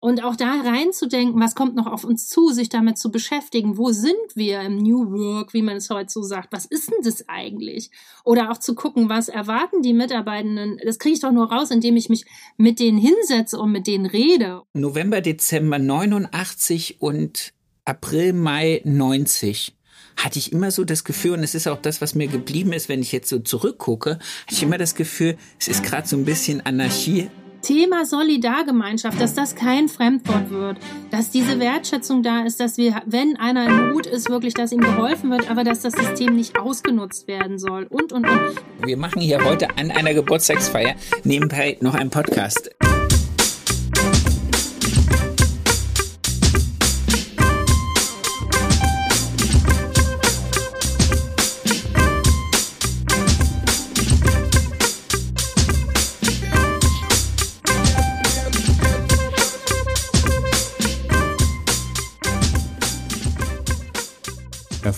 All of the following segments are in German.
Und auch da reinzudenken, was kommt noch auf uns zu, sich damit zu beschäftigen. Wo sind wir im New Work, wie man es heute so sagt? Was ist denn das eigentlich? Oder auch zu gucken, was erwarten die Mitarbeitenden? Das kriege ich doch nur raus, indem ich mich mit denen hinsetze und mit denen rede. November, Dezember 89 und April, Mai 90 hatte ich immer so das Gefühl, und es ist auch das, was mir geblieben ist, wenn ich jetzt so zurückgucke, hatte ich immer das Gefühl, es ist gerade so ein bisschen Anarchie Thema Solidargemeinschaft, dass das kein Fremdwort wird, dass diese Wertschätzung da ist, dass wir, wenn einer in Not ist, wirklich, dass ihm geholfen wird, aber dass das System nicht ausgenutzt werden soll und, und, und. Wir machen hier heute an einer Geburtstagsfeier nebenbei noch einen Podcast.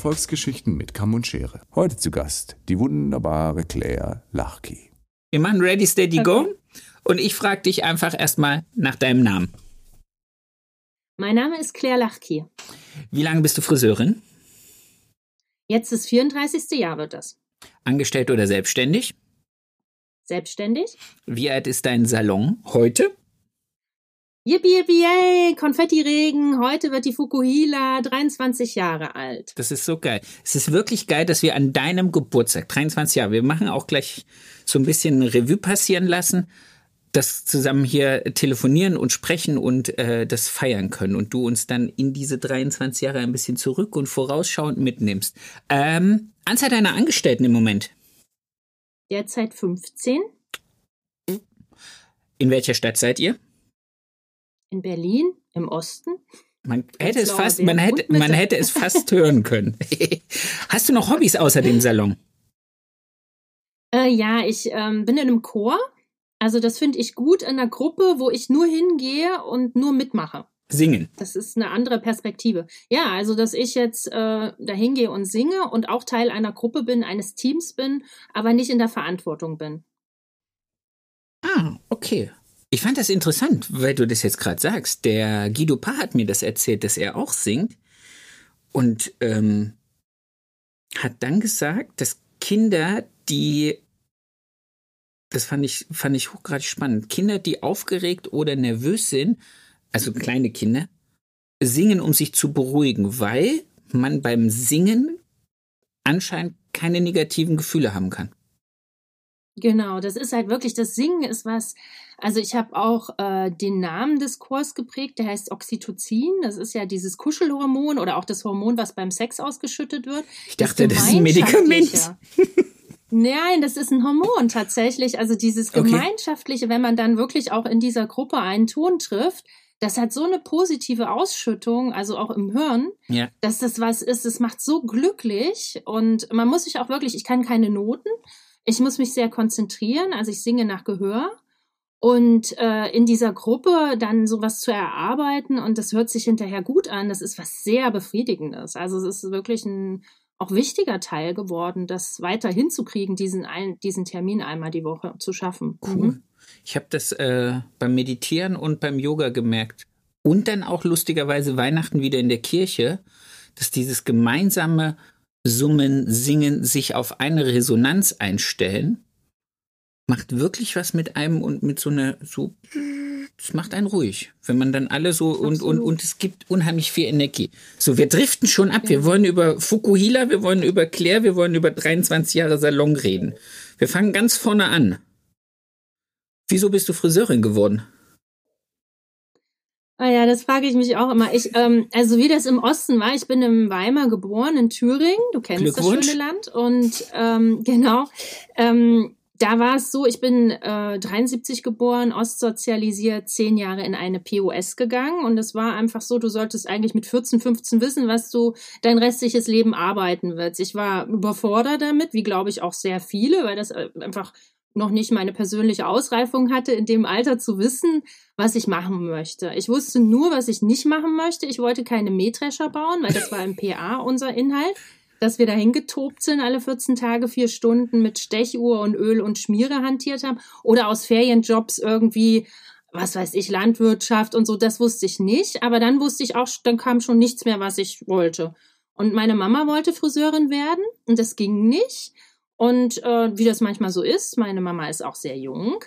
Erfolgsgeschichten mit Kamm und Schere. Heute zu Gast die wunderbare Claire Lachki. Wir machen Ready, Steady, Go. Und ich frage dich einfach erstmal nach deinem Namen. Mein Name ist Claire Lachki. Wie lange bist du Friseurin? Jetzt das 34. Jahr wird das. Angestellt oder selbstständig? Selbstständig. Wie alt ist dein Salon heute? Yippie, yippie, yay, Konfettiregen. Heute wird die Fukuhila 23 Jahre alt. Das ist so geil. Es ist wirklich geil, dass wir an deinem Geburtstag, 23 Jahre, wir machen auch gleich so ein bisschen Revue passieren lassen, das zusammen hier telefonieren und sprechen und äh, das feiern können und du uns dann in diese 23 Jahre ein bisschen zurück und vorausschauend mitnimmst. Ähm, Anzahl deiner Angestellten im Moment? Derzeit 15. In welcher Stadt seid ihr? In Berlin im Osten. Man hätte es fast, man hätte, man hätte es fast hören können. Hast du noch Hobbys außer dem Salon? Äh, ja, ich ähm, bin in einem Chor. Also das finde ich gut in einer Gruppe, wo ich nur hingehe und nur mitmache. Singen. Das ist eine andere Perspektive. Ja, also dass ich jetzt äh, da hingehe und singe und auch Teil einer Gruppe bin, eines Teams bin, aber nicht in der Verantwortung bin. Ah, okay. Ich fand das interessant, weil du das jetzt gerade sagst. Der Guido Pa hat mir das erzählt, dass er auch singt und ähm, hat dann gesagt, dass Kinder, die das fand ich fand ich hochgradig spannend, Kinder, die aufgeregt oder nervös sind, also kleine Kinder, singen, um sich zu beruhigen, weil man beim Singen anscheinend keine negativen Gefühle haben kann. Genau, das ist halt wirklich, das Singen ist was, also ich habe auch äh, den Namen des Chors geprägt, der heißt Oxytocin, das ist ja dieses Kuschelhormon oder auch das Hormon, was beim Sex ausgeschüttet wird. Ich dachte, das, das ist ein Medikament. Nein, das ist ein Hormon tatsächlich. Also dieses Gemeinschaftliche, okay. wenn man dann wirklich auch in dieser Gruppe einen Ton trifft, das hat so eine positive Ausschüttung, also auch im Hirn, ja. dass das was ist, es macht so glücklich und man muss sich auch wirklich, ich kann keine Noten, ich muss mich sehr konzentrieren, also ich singe nach Gehör. Und äh, in dieser Gruppe dann sowas zu erarbeiten und das hört sich hinterher gut an, das ist was sehr Befriedigendes. Also es ist wirklich ein auch wichtiger Teil geworden, das weiter hinzukriegen, diesen, ein, diesen Termin einmal die Woche zu schaffen. Cool. Mhm. Ich habe das äh, beim Meditieren und beim Yoga gemerkt. Und dann auch lustigerweise Weihnachten wieder in der Kirche, dass dieses gemeinsame Summen, Singen, sich auf eine Resonanz einstellen, macht wirklich was mit einem und mit so einer, so, das macht einen ruhig. Wenn man dann alle so und, und, und es gibt unheimlich viel Energie. So, wir driften schon ab. Ja. Wir wollen über Fukuhila, wir wollen über Claire, wir wollen über 23 Jahre Salon reden. Wir fangen ganz vorne an. Wieso bist du Friseurin geworden? Ah ja, das frage ich mich auch immer. Ich, ähm, also wie das im Osten war, ich bin in Weimar geboren, in Thüringen. Du kennst das schöne Land. Und ähm, genau, ähm, da war es so, ich bin äh, 73 geboren, ostsozialisiert, zehn Jahre in eine POS gegangen. Und es war einfach so, du solltest eigentlich mit 14, 15 wissen, was du dein restliches Leben arbeiten willst. Ich war überfordert damit, wie glaube ich auch sehr viele, weil das äh, einfach noch nicht meine persönliche Ausreifung hatte, in dem Alter zu wissen, was ich machen möchte. Ich wusste nur, was ich nicht machen möchte. Ich wollte keine Mähdrescher bauen, weil das war im PA unser Inhalt, dass wir dahin getobt sind, alle 14 Tage, vier Stunden mit Stechuhr und Öl und Schmiere hantiert haben oder aus Ferienjobs irgendwie was weiß ich, Landwirtschaft und so, das wusste ich nicht. Aber dann wusste ich auch, dann kam schon nichts mehr, was ich wollte. Und meine Mama wollte Friseurin werden und das ging nicht. Und äh, wie das manchmal so ist, meine Mama ist auch sehr jung.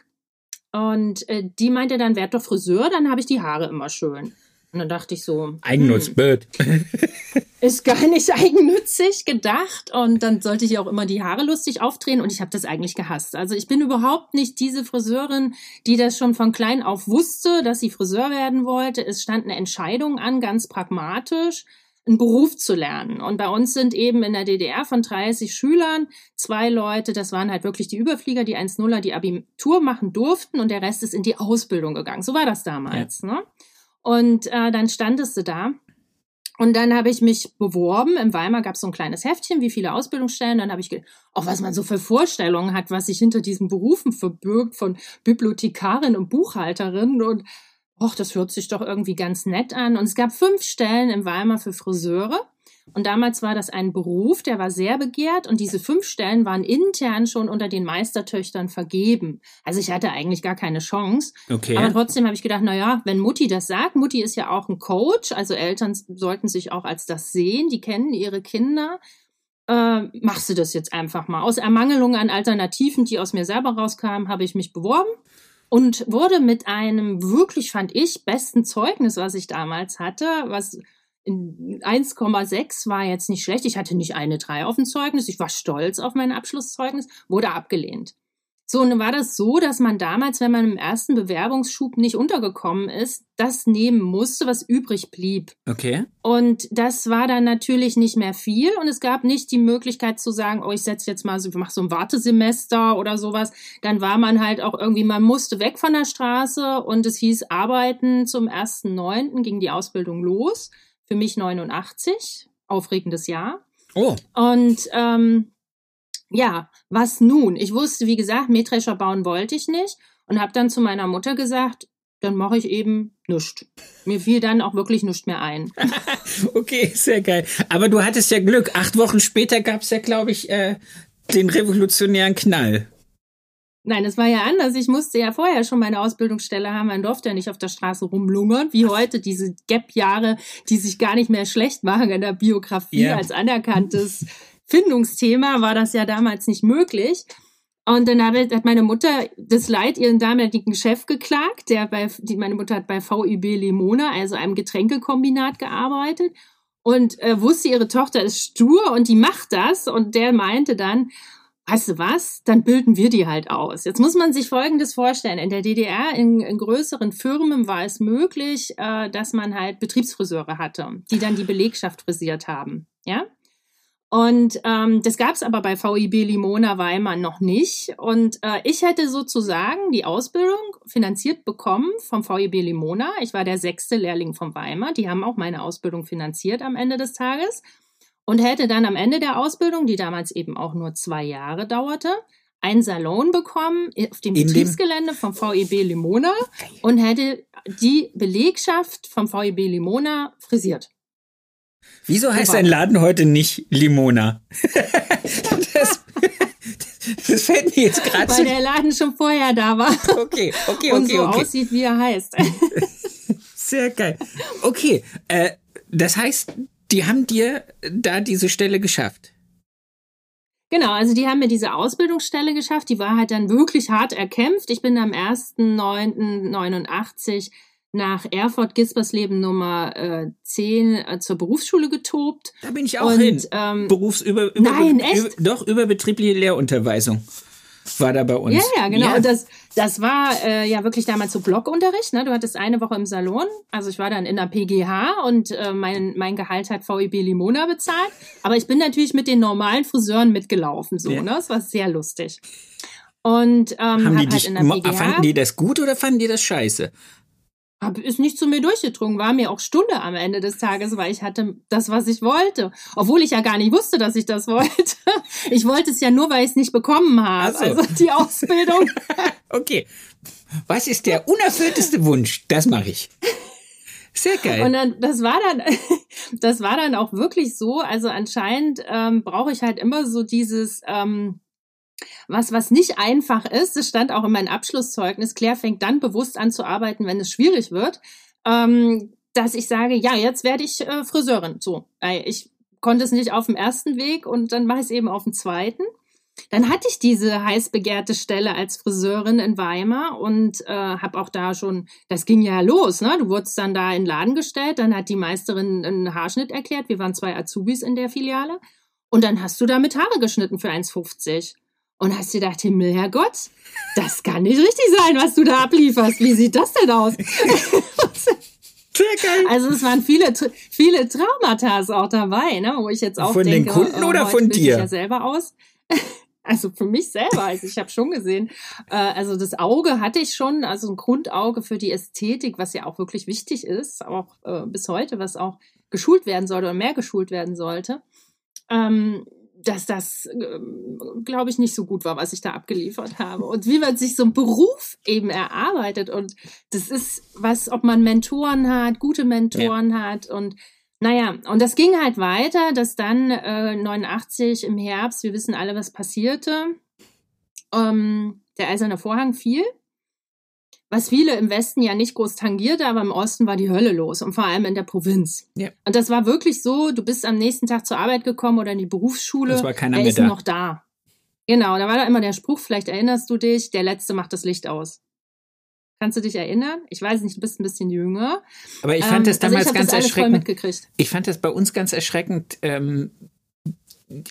Und äh, die meinte dann, werd doch Friseur, dann habe ich die Haare immer schön. Und dann dachte ich so. Eigennutzbild. Hm, ist gar nicht eigennützig gedacht. Und dann sollte ich auch immer die Haare lustig aufdrehen. Und ich habe das eigentlich gehasst. Also ich bin überhaupt nicht diese Friseurin, die das schon von klein auf wusste, dass sie Friseur werden wollte. Es stand eine Entscheidung an, ganz pragmatisch einen Beruf zu lernen. Und bei uns sind eben in der DDR von 30 Schülern zwei Leute, das waren halt wirklich die Überflieger, die 1-0er, die Abitur machen durften und der Rest ist in die Ausbildung gegangen. So war das damals. Ja. Ne? Und äh, dann standest du da. Und dann habe ich mich beworben. Im Weimar gab es so ein kleines Heftchen, wie viele Ausbildungsstellen. Dann habe ich auch was man so für Vorstellungen hat, was sich hinter diesen Berufen verbirgt von Bibliothekarin und Buchhalterin und Och, das hört sich doch irgendwie ganz nett an. Und es gab fünf Stellen im Weimar für Friseure. Und damals war das ein Beruf, der war sehr begehrt und diese fünf Stellen waren intern schon unter den Meistertöchtern vergeben. Also ich hatte eigentlich gar keine Chance. Okay. Aber trotzdem habe ich gedacht, na ja, wenn Mutti das sagt, Mutti ist ja auch ein Coach, also Eltern sollten sich auch als das sehen, die kennen ihre Kinder. Äh, machst du das jetzt einfach mal. Aus Ermangelung an Alternativen, die aus mir selber rauskamen, habe ich mich beworben und wurde mit einem wirklich, fand ich, besten Zeugnis, was ich damals hatte, was 1,6 war jetzt nicht schlecht. Ich hatte nicht eine 3 auf dem Zeugnis. Ich war stolz auf mein Abschlusszeugnis, wurde abgelehnt. So, und war das so, dass man damals, wenn man im ersten Bewerbungsschub nicht untergekommen ist, das nehmen musste, was übrig blieb. Okay. Und das war dann natürlich nicht mehr viel und es gab nicht die Möglichkeit zu sagen, oh, ich setze jetzt mal so, ich mache so ein Wartesemester oder sowas. Dann war man halt auch irgendwie, man musste weg von der Straße und es hieß arbeiten zum 1.9. ging die Ausbildung los. Für mich 89, aufregendes Jahr. Oh. Und ähm, ja, was nun? Ich wusste, wie gesagt, Mähdrescher bauen wollte ich nicht und habe dann zu meiner Mutter gesagt, dann mache ich eben nichts. Mir fiel dann auch wirklich nichts mehr ein. okay, sehr geil. Aber du hattest ja Glück. Acht Wochen später gab es ja, glaube ich, äh, den revolutionären Knall. Nein, es war ja anders. Ich musste ja vorher schon meine Ausbildungsstelle haben. Man durfte ja nicht auf der Straße rumlungern, wie heute diese Gap-Jahre, die sich gar nicht mehr schlecht machen in der Biografie yeah. als anerkanntes Findungsthema war das ja damals nicht möglich. Und dann hat meine Mutter das Leid ihren damaligen Chef geklagt, der bei, die, meine Mutter hat bei VIB Limona, also einem Getränkekombinat gearbeitet und äh, wusste, ihre Tochter ist stur und die macht das und der meinte dann, weißt du was, dann bilden wir die halt aus. Jetzt muss man sich Folgendes vorstellen. In der DDR, in, in größeren Firmen war es möglich, äh, dass man halt Betriebsfriseure hatte, die dann die Belegschaft frisiert haben. Ja? Und ähm, das gab es aber bei VIB Limona Weimar noch nicht. Und äh, ich hätte sozusagen die Ausbildung finanziert bekommen vom VIB Limona. Ich war der sechste Lehrling vom Weimar. Die haben auch meine Ausbildung finanziert am Ende des Tages. Und hätte dann am Ende der Ausbildung, die damals eben auch nur zwei Jahre dauerte, einen Salon bekommen auf dem In Betriebsgelände vom VEB Limona und hätte die Belegschaft vom VEB Limona frisiert. Wieso heißt dein Laden heute nicht Limona? das, das fällt mir jetzt gerade Weil der Laden schon vorher da war. Okay, okay, okay. Und so okay. aussieht, wie er heißt. Sehr geil. Okay, äh, das heißt, die haben dir da diese Stelle geschafft. Genau, also die haben mir diese Ausbildungsstelle geschafft. Die war halt dann wirklich hart erkämpft. Ich bin am 1.9.89 nach Erfurt Gispersleben Nummer äh, 10 äh, zur Berufsschule getobt. Da bin ich auch und, hin. Ähm, Berufsüber über, nein, echt? Über, doch überbetriebliche Lehrunterweisung war da bei uns. Ja, ja, genau. Ja. Und das, das war äh, ja wirklich damals so Blockunterricht. Ne? Du hattest eine Woche im Salon. Also ich war dann in der PGH und äh, mein, mein Gehalt hat VIB Limona bezahlt. Aber ich bin natürlich mit den normalen Friseuren mitgelaufen. So, ja. ne? Das war sehr lustig. Und ähm, Haben die halt in der PGH, fanden die das gut oder fanden die das scheiße? Ist nicht zu mir durchgedrungen, war mir auch Stunde am Ende des Tages, weil ich hatte das, was ich wollte. Obwohl ich ja gar nicht wusste, dass ich das wollte. Ich wollte es ja nur, weil ich es nicht bekommen habe. So. Also die Ausbildung. okay. Was ist der unerfüllteste Wunsch? Das mache ich. Sehr geil. Und dann, das war dann, das war dann auch wirklich so. Also anscheinend ähm, brauche ich halt immer so dieses, ähm, Was, was nicht einfach ist, das stand auch in meinem Abschlusszeugnis, Claire fängt dann bewusst an zu arbeiten, wenn es schwierig wird, ähm, dass ich sage, ja, jetzt werde ich äh, Friseurin. So, ich konnte es nicht auf dem ersten Weg und dann mache ich es eben auf dem zweiten. Dann hatte ich diese heiß begehrte Stelle als Friseurin in Weimar und äh, habe auch da schon, das ging ja los, ne? Du wurdest dann da in den Laden gestellt, dann hat die Meisterin einen Haarschnitt erklärt. Wir waren zwei Azubis in der Filiale. Und dann hast du da mit Haare geschnitten für 1,50 und hast dir gedacht, Himmel, Herrgott, das kann nicht richtig sein, was du da ablieferst. Wie sieht das denn aus? Also es waren viele, viele Traumata auch dabei, ne, wo ich jetzt auch von denke, den Kunden oder von dir? Ich ja selber aus. Also für mich selber, also ich habe schon gesehen, äh, also das Auge hatte ich schon, also ein Grundauge für die Ästhetik, was ja auch wirklich wichtig ist, auch äh, bis heute, was auch geschult werden sollte oder mehr geschult werden sollte. Ähm, dass das, ähm, glaube ich, nicht so gut war, was ich da abgeliefert habe. Und wie man sich so einen Beruf eben erarbeitet. Und das ist was, ob man Mentoren hat, gute Mentoren ja. hat. Und naja, und das ging halt weiter, dass dann äh, 89 im Herbst, wir wissen alle, was passierte. Ähm, der eiserne Vorhang fiel was viele im Westen ja nicht groß tangierte, aber im Osten war die Hölle los und vor allem in der Provinz. Ja. Und das war wirklich so, du bist am nächsten Tag zur Arbeit gekommen oder in die Berufsschule, das war keiner er mehr ist da. noch da. Genau, da war da immer der Spruch, vielleicht erinnerst du dich, der Letzte macht das Licht aus. Kannst du dich erinnern? Ich weiß nicht, du bist ein bisschen jünger. Aber ich fand ähm, das damals also ganz das erschreckend. Ich fand das bei uns ganz erschreckend, ähm,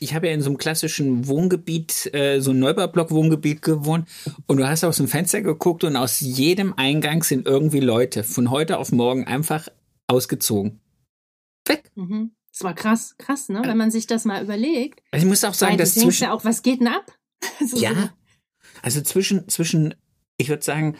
ich habe ja in so einem klassischen Wohngebiet, äh, so ein Neubaublock-Wohngebiet gewohnt und du hast aus dem Fenster geguckt und aus jedem Eingang sind irgendwie Leute von heute auf morgen einfach ausgezogen. Weg. Mhm. Das war krass, krass, ne? Wenn man sich das mal überlegt. Also ich muss auch sagen, dass zwischen ja auch, was geht denn ab? so ja. Also zwischen zwischen, ich würde sagen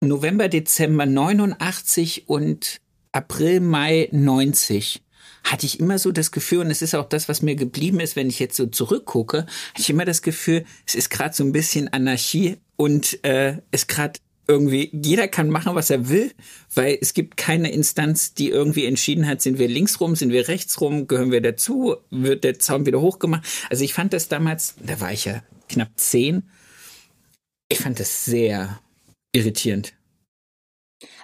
November, Dezember 89 und April, Mai 90 hatte ich immer so das Gefühl, und es ist auch das, was mir geblieben ist, wenn ich jetzt so zurückgucke, hatte ich immer das Gefühl, es ist gerade so ein bisschen Anarchie und äh, es gerade irgendwie, jeder kann machen, was er will, weil es gibt keine Instanz, die irgendwie entschieden hat, sind wir links rum, sind wir rechts rum, gehören wir dazu, wird der Zaun wieder hochgemacht. Also ich fand das damals, da war ich ja knapp zehn, ich fand das sehr irritierend.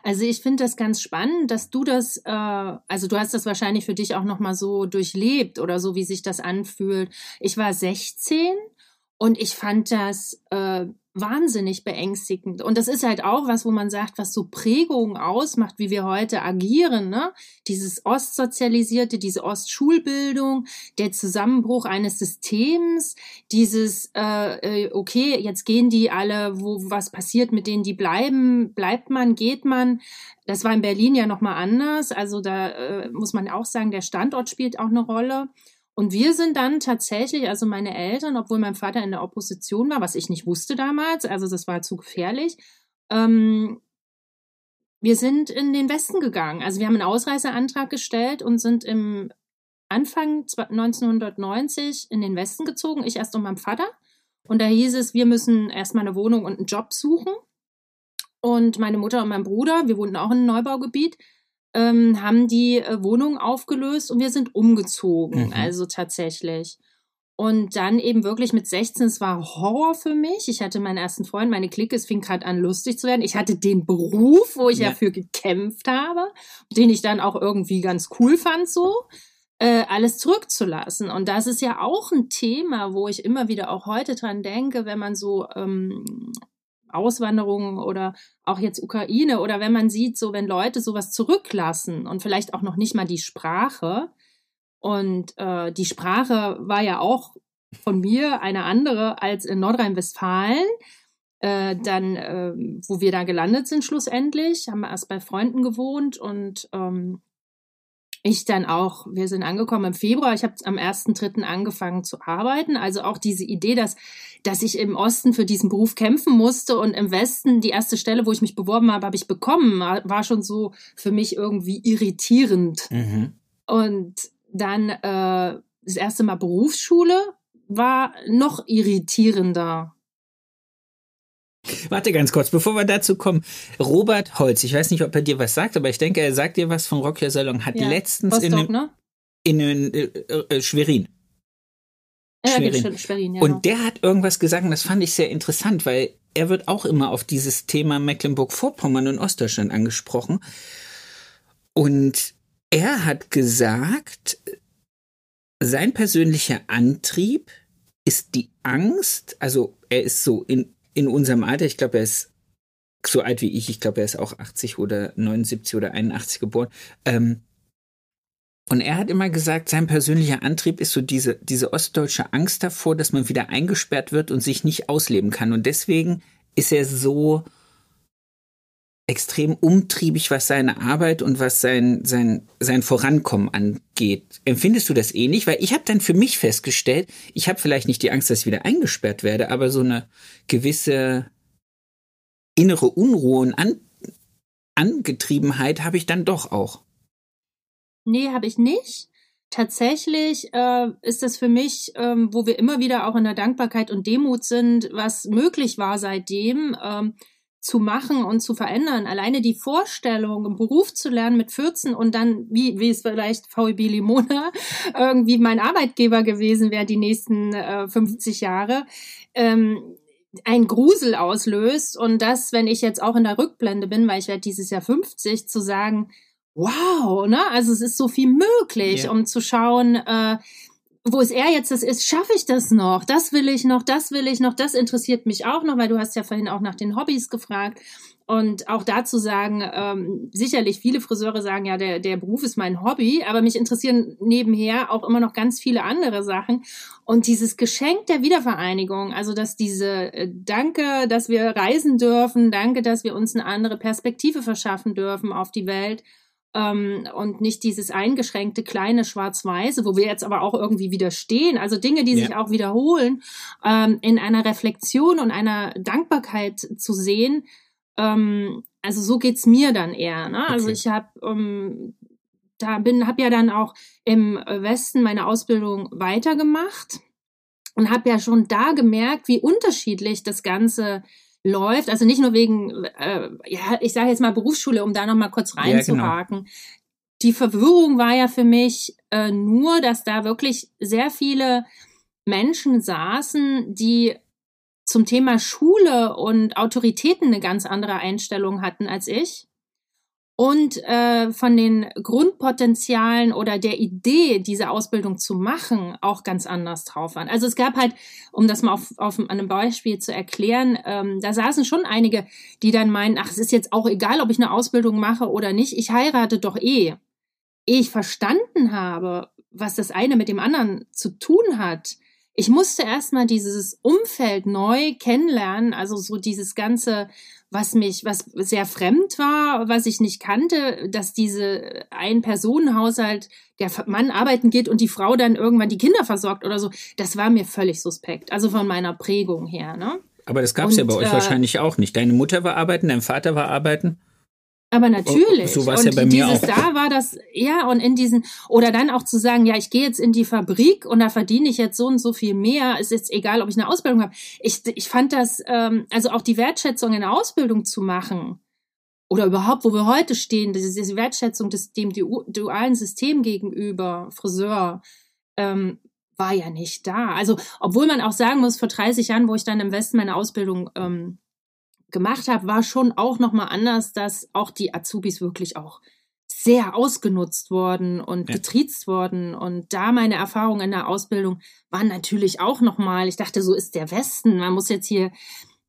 Also ich finde das ganz spannend, dass du das, äh, also du hast das wahrscheinlich für dich auch nochmal so durchlebt oder so, wie sich das anfühlt. Ich war 16 und ich fand das äh, wahnsinnig beängstigend. Und das ist halt auch was, wo man sagt, was so Prägungen ausmacht, wie wir heute agieren. Ne? Dieses Ostsozialisierte, diese Ostschulbildung, der Zusammenbruch eines Systems, dieses, äh, äh, okay, jetzt gehen die alle, wo was passiert mit denen, die bleiben, bleibt man, geht man. Das war in Berlin ja nochmal anders. Also da äh, muss man auch sagen, der Standort spielt auch eine Rolle. Und wir sind dann tatsächlich, also meine Eltern, obwohl mein Vater in der Opposition war, was ich nicht wusste damals, also das war zu gefährlich, ähm, wir sind in den Westen gegangen. Also wir haben einen Ausreiseantrag gestellt und sind im Anfang 1990 in den Westen gezogen. Ich erst und mein Vater. Und da hieß es, wir müssen erstmal eine Wohnung und einen Job suchen. Und meine Mutter und mein Bruder, wir wohnten auch in einem Neubaugebiet, ähm, haben die äh, Wohnung aufgelöst und wir sind umgezogen, mhm. also tatsächlich. Und dann eben wirklich mit 16, es war Horror für mich. Ich hatte meinen ersten Freund, meine Clique, es fing gerade an lustig zu werden. Ich hatte den Beruf, wo ich ja. dafür gekämpft habe, den ich dann auch irgendwie ganz cool fand so. Äh, alles zurückzulassen. Und das ist ja auch ein Thema, wo ich immer wieder auch heute dran denke, wenn man so ähm, Auswanderung oder auch jetzt Ukraine oder wenn man sieht, so wenn Leute sowas zurücklassen und vielleicht auch noch nicht mal die Sprache. Und äh, die Sprache war ja auch von mir eine andere als in Nordrhein-Westfalen. Äh, dann, äh, wo wir da gelandet sind schlussendlich, haben wir erst bei Freunden gewohnt und ähm, ich dann auch, wir sind angekommen im Februar, ich habe am 1.3. angefangen zu arbeiten. Also auch diese Idee, dass, dass ich im Osten für diesen Beruf kämpfen musste und im Westen die erste Stelle, wo ich mich beworben habe, habe ich bekommen, war schon so für mich irgendwie irritierend. Mhm. Und dann äh, das erste Mal Berufsschule war noch irritierender. Warte ganz kurz, bevor wir dazu kommen. Robert Holz, ich weiß nicht, ob er dir was sagt, aber ich denke, er sagt dir was von Rockja Salon. Hat ja, letztens Rostock, in, ne? in, in äh, äh, Schwerin. Schwerin. Schwerin ja. Und der hat irgendwas gesagt, und das fand ich sehr interessant, weil er wird auch immer auf dieses Thema Mecklenburg-Vorpommern und Ostdeutschland angesprochen. Und er hat gesagt, sein persönlicher Antrieb ist die Angst, also er ist so in, in unserem Alter, ich glaube, er ist so alt wie ich, ich glaube, er ist auch 80 oder 79 oder 81 geboren. Ähm, und er hat immer gesagt, sein persönlicher Antrieb ist so diese, diese ostdeutsche Angst davor, dass man wieder eingesperrt wird und sich nicht ausleben kann. Und deswegen ist er so extrem umtriebig, was seine Arbeit und was sein, sein, sein Vorankommen angeht. Empfindest du das ähnlich? Weil ich habe dann für mich festgestellt, ich habe vielleicht nicht die Angst, dass ich wieder eingesperrt werde, aber so eine gewisse innere Unruhe und An Angetriebenheit habe ich dann doch auch. Nee, habe ich nicht. Tatsächlich äh, ist das für mich, ähm, wo wir immer wieder auch in der Dankbarkeit und Demut sind, was möglich war seitdem. Ähm, zu machen und zu verändern. Alleine die Vorstellung, einen Beruf zu lernen mit 14 und dann, wie, wie es vielleicht VEB Limona irgendwie mein Arbeitgeber gewesen wäre die nächsten äh, 50 Jahre, ähm, ein Grusel auslöst und das, wenn ich jetzt auch in der Rückblende bin, weil ich werde dieses Jahr 50, zu sagen, wow, ne? Also es ist so viel möglich, ja. um zu schauen, äh, wo es er jetzt das ist, schaffe ich das noch? Das will ich noch, das will ich noch, das interessiert mich auch noch, weil du hast ja vorhin auch nach den Hobbys gefragt. Und auch dazu sagen, ähm, sicherlich viele Friseure sagen, ja, der, der Beruf ist mein Hobby, aber mich interessieren nebenher auch immer noch ganz viele andere Sachen. Und dieses Geschenk der Wiedervereinigung, also dass diese äh, Danke, dass wir reisen dürfen, danke, dass wir uns eine andere Perspektive verschaffen dürfen auf die Welt ähm, und nicht dieses eingeschränkte kleine Schwarz-Weiße, wo wir jetzt aber auch irgendwie widerstehen. Also Dinge, die ja. sich auch wiederholen, ähm, in einer Reflexion und einer Dankbarkeit zu sehen. Ähm, also so geht's mir dann eher. Ne? Also okay. Also ich habe ähm, da bin, habe ja dann auch im Westen meine Ausbildung weitergemacht und habe ja schon da gemerkt, wie unterschiedlich das Ganze läuft. Also nicht nur wegen, äh, ja, ich sage jetzt mal Berufsschule, um da nochmal kurz reinzuhaken. Ja, genau. Die Verwirrung war ja für mich äh, nur, dass da wirklich sehr viele Menschen saßen, die zum Thema Schule und Autoritäten eine ganz andere Einstellung hatten als ich und äh, von den Grundpotenzialen oder der Idee, diese Ausbildung zu machen, auch ganz anders drauf waren. Also es gab halt, um das mal auf, auf einem Beispiel zu erklären, ähm, da saßen schon einige, die dann meinen, ach, es ist jetzt auch egal, ob ich eine Ausbildung mache oder nicht, ich heirate doch eh. Ehe ich verstanden habe, was das eine mit dem anderen zu tun hat, ich musste erstmal dieses Umfeld neu kennenlernen, also so dieses ganze was mich, was sehr fremd war, was ich nicht kannte, dass diese Ein-Personen-Haushalt, der Mann arbeiten geht und die Frau dann irgendwann die Kinder versorgt oder so, das war mir völlig suspekt. Also von meiner Prägung her, ne? Aber das gab es ja bei euch äh, wahrscheinlich auch nicht. Deine Mutter war arbeiten, dein Vater war arbeiten. Aber natürlich. So war es ja bei mir dieses auch. Da war das, ja, und in diesen, oder dann auch zu sagen, ja, ich gehe jetzt in die Fabrik und da verdiene ich jetzt so und so viel mehr, ist jetzt egal, ob ich eine Ausbildung habe. Ich, ich fand das, ähm, also auch die Wertschätzung in der Ausbildung zu machen, oder überhaupt, wo wir heute stehen, diese Wertschätzung des, dem dualen System gegenüber, Friseur, ähm, war ja nicht da. Also, obwohl man auch sagen muss, vor 30 Jahren, wo ich dann im Westen meine Ausbildung ähm, gemacht habe, war schon auch nochmal anders, dass auch die Azubis wirklich auch sehr ausgenutzt worden und ja. getriezt worden. Und da meine Erfahrungen in der Ausbildung waren natürlich auch nochmal, ich dachte, so ist der Westen. Man muss jetzt hier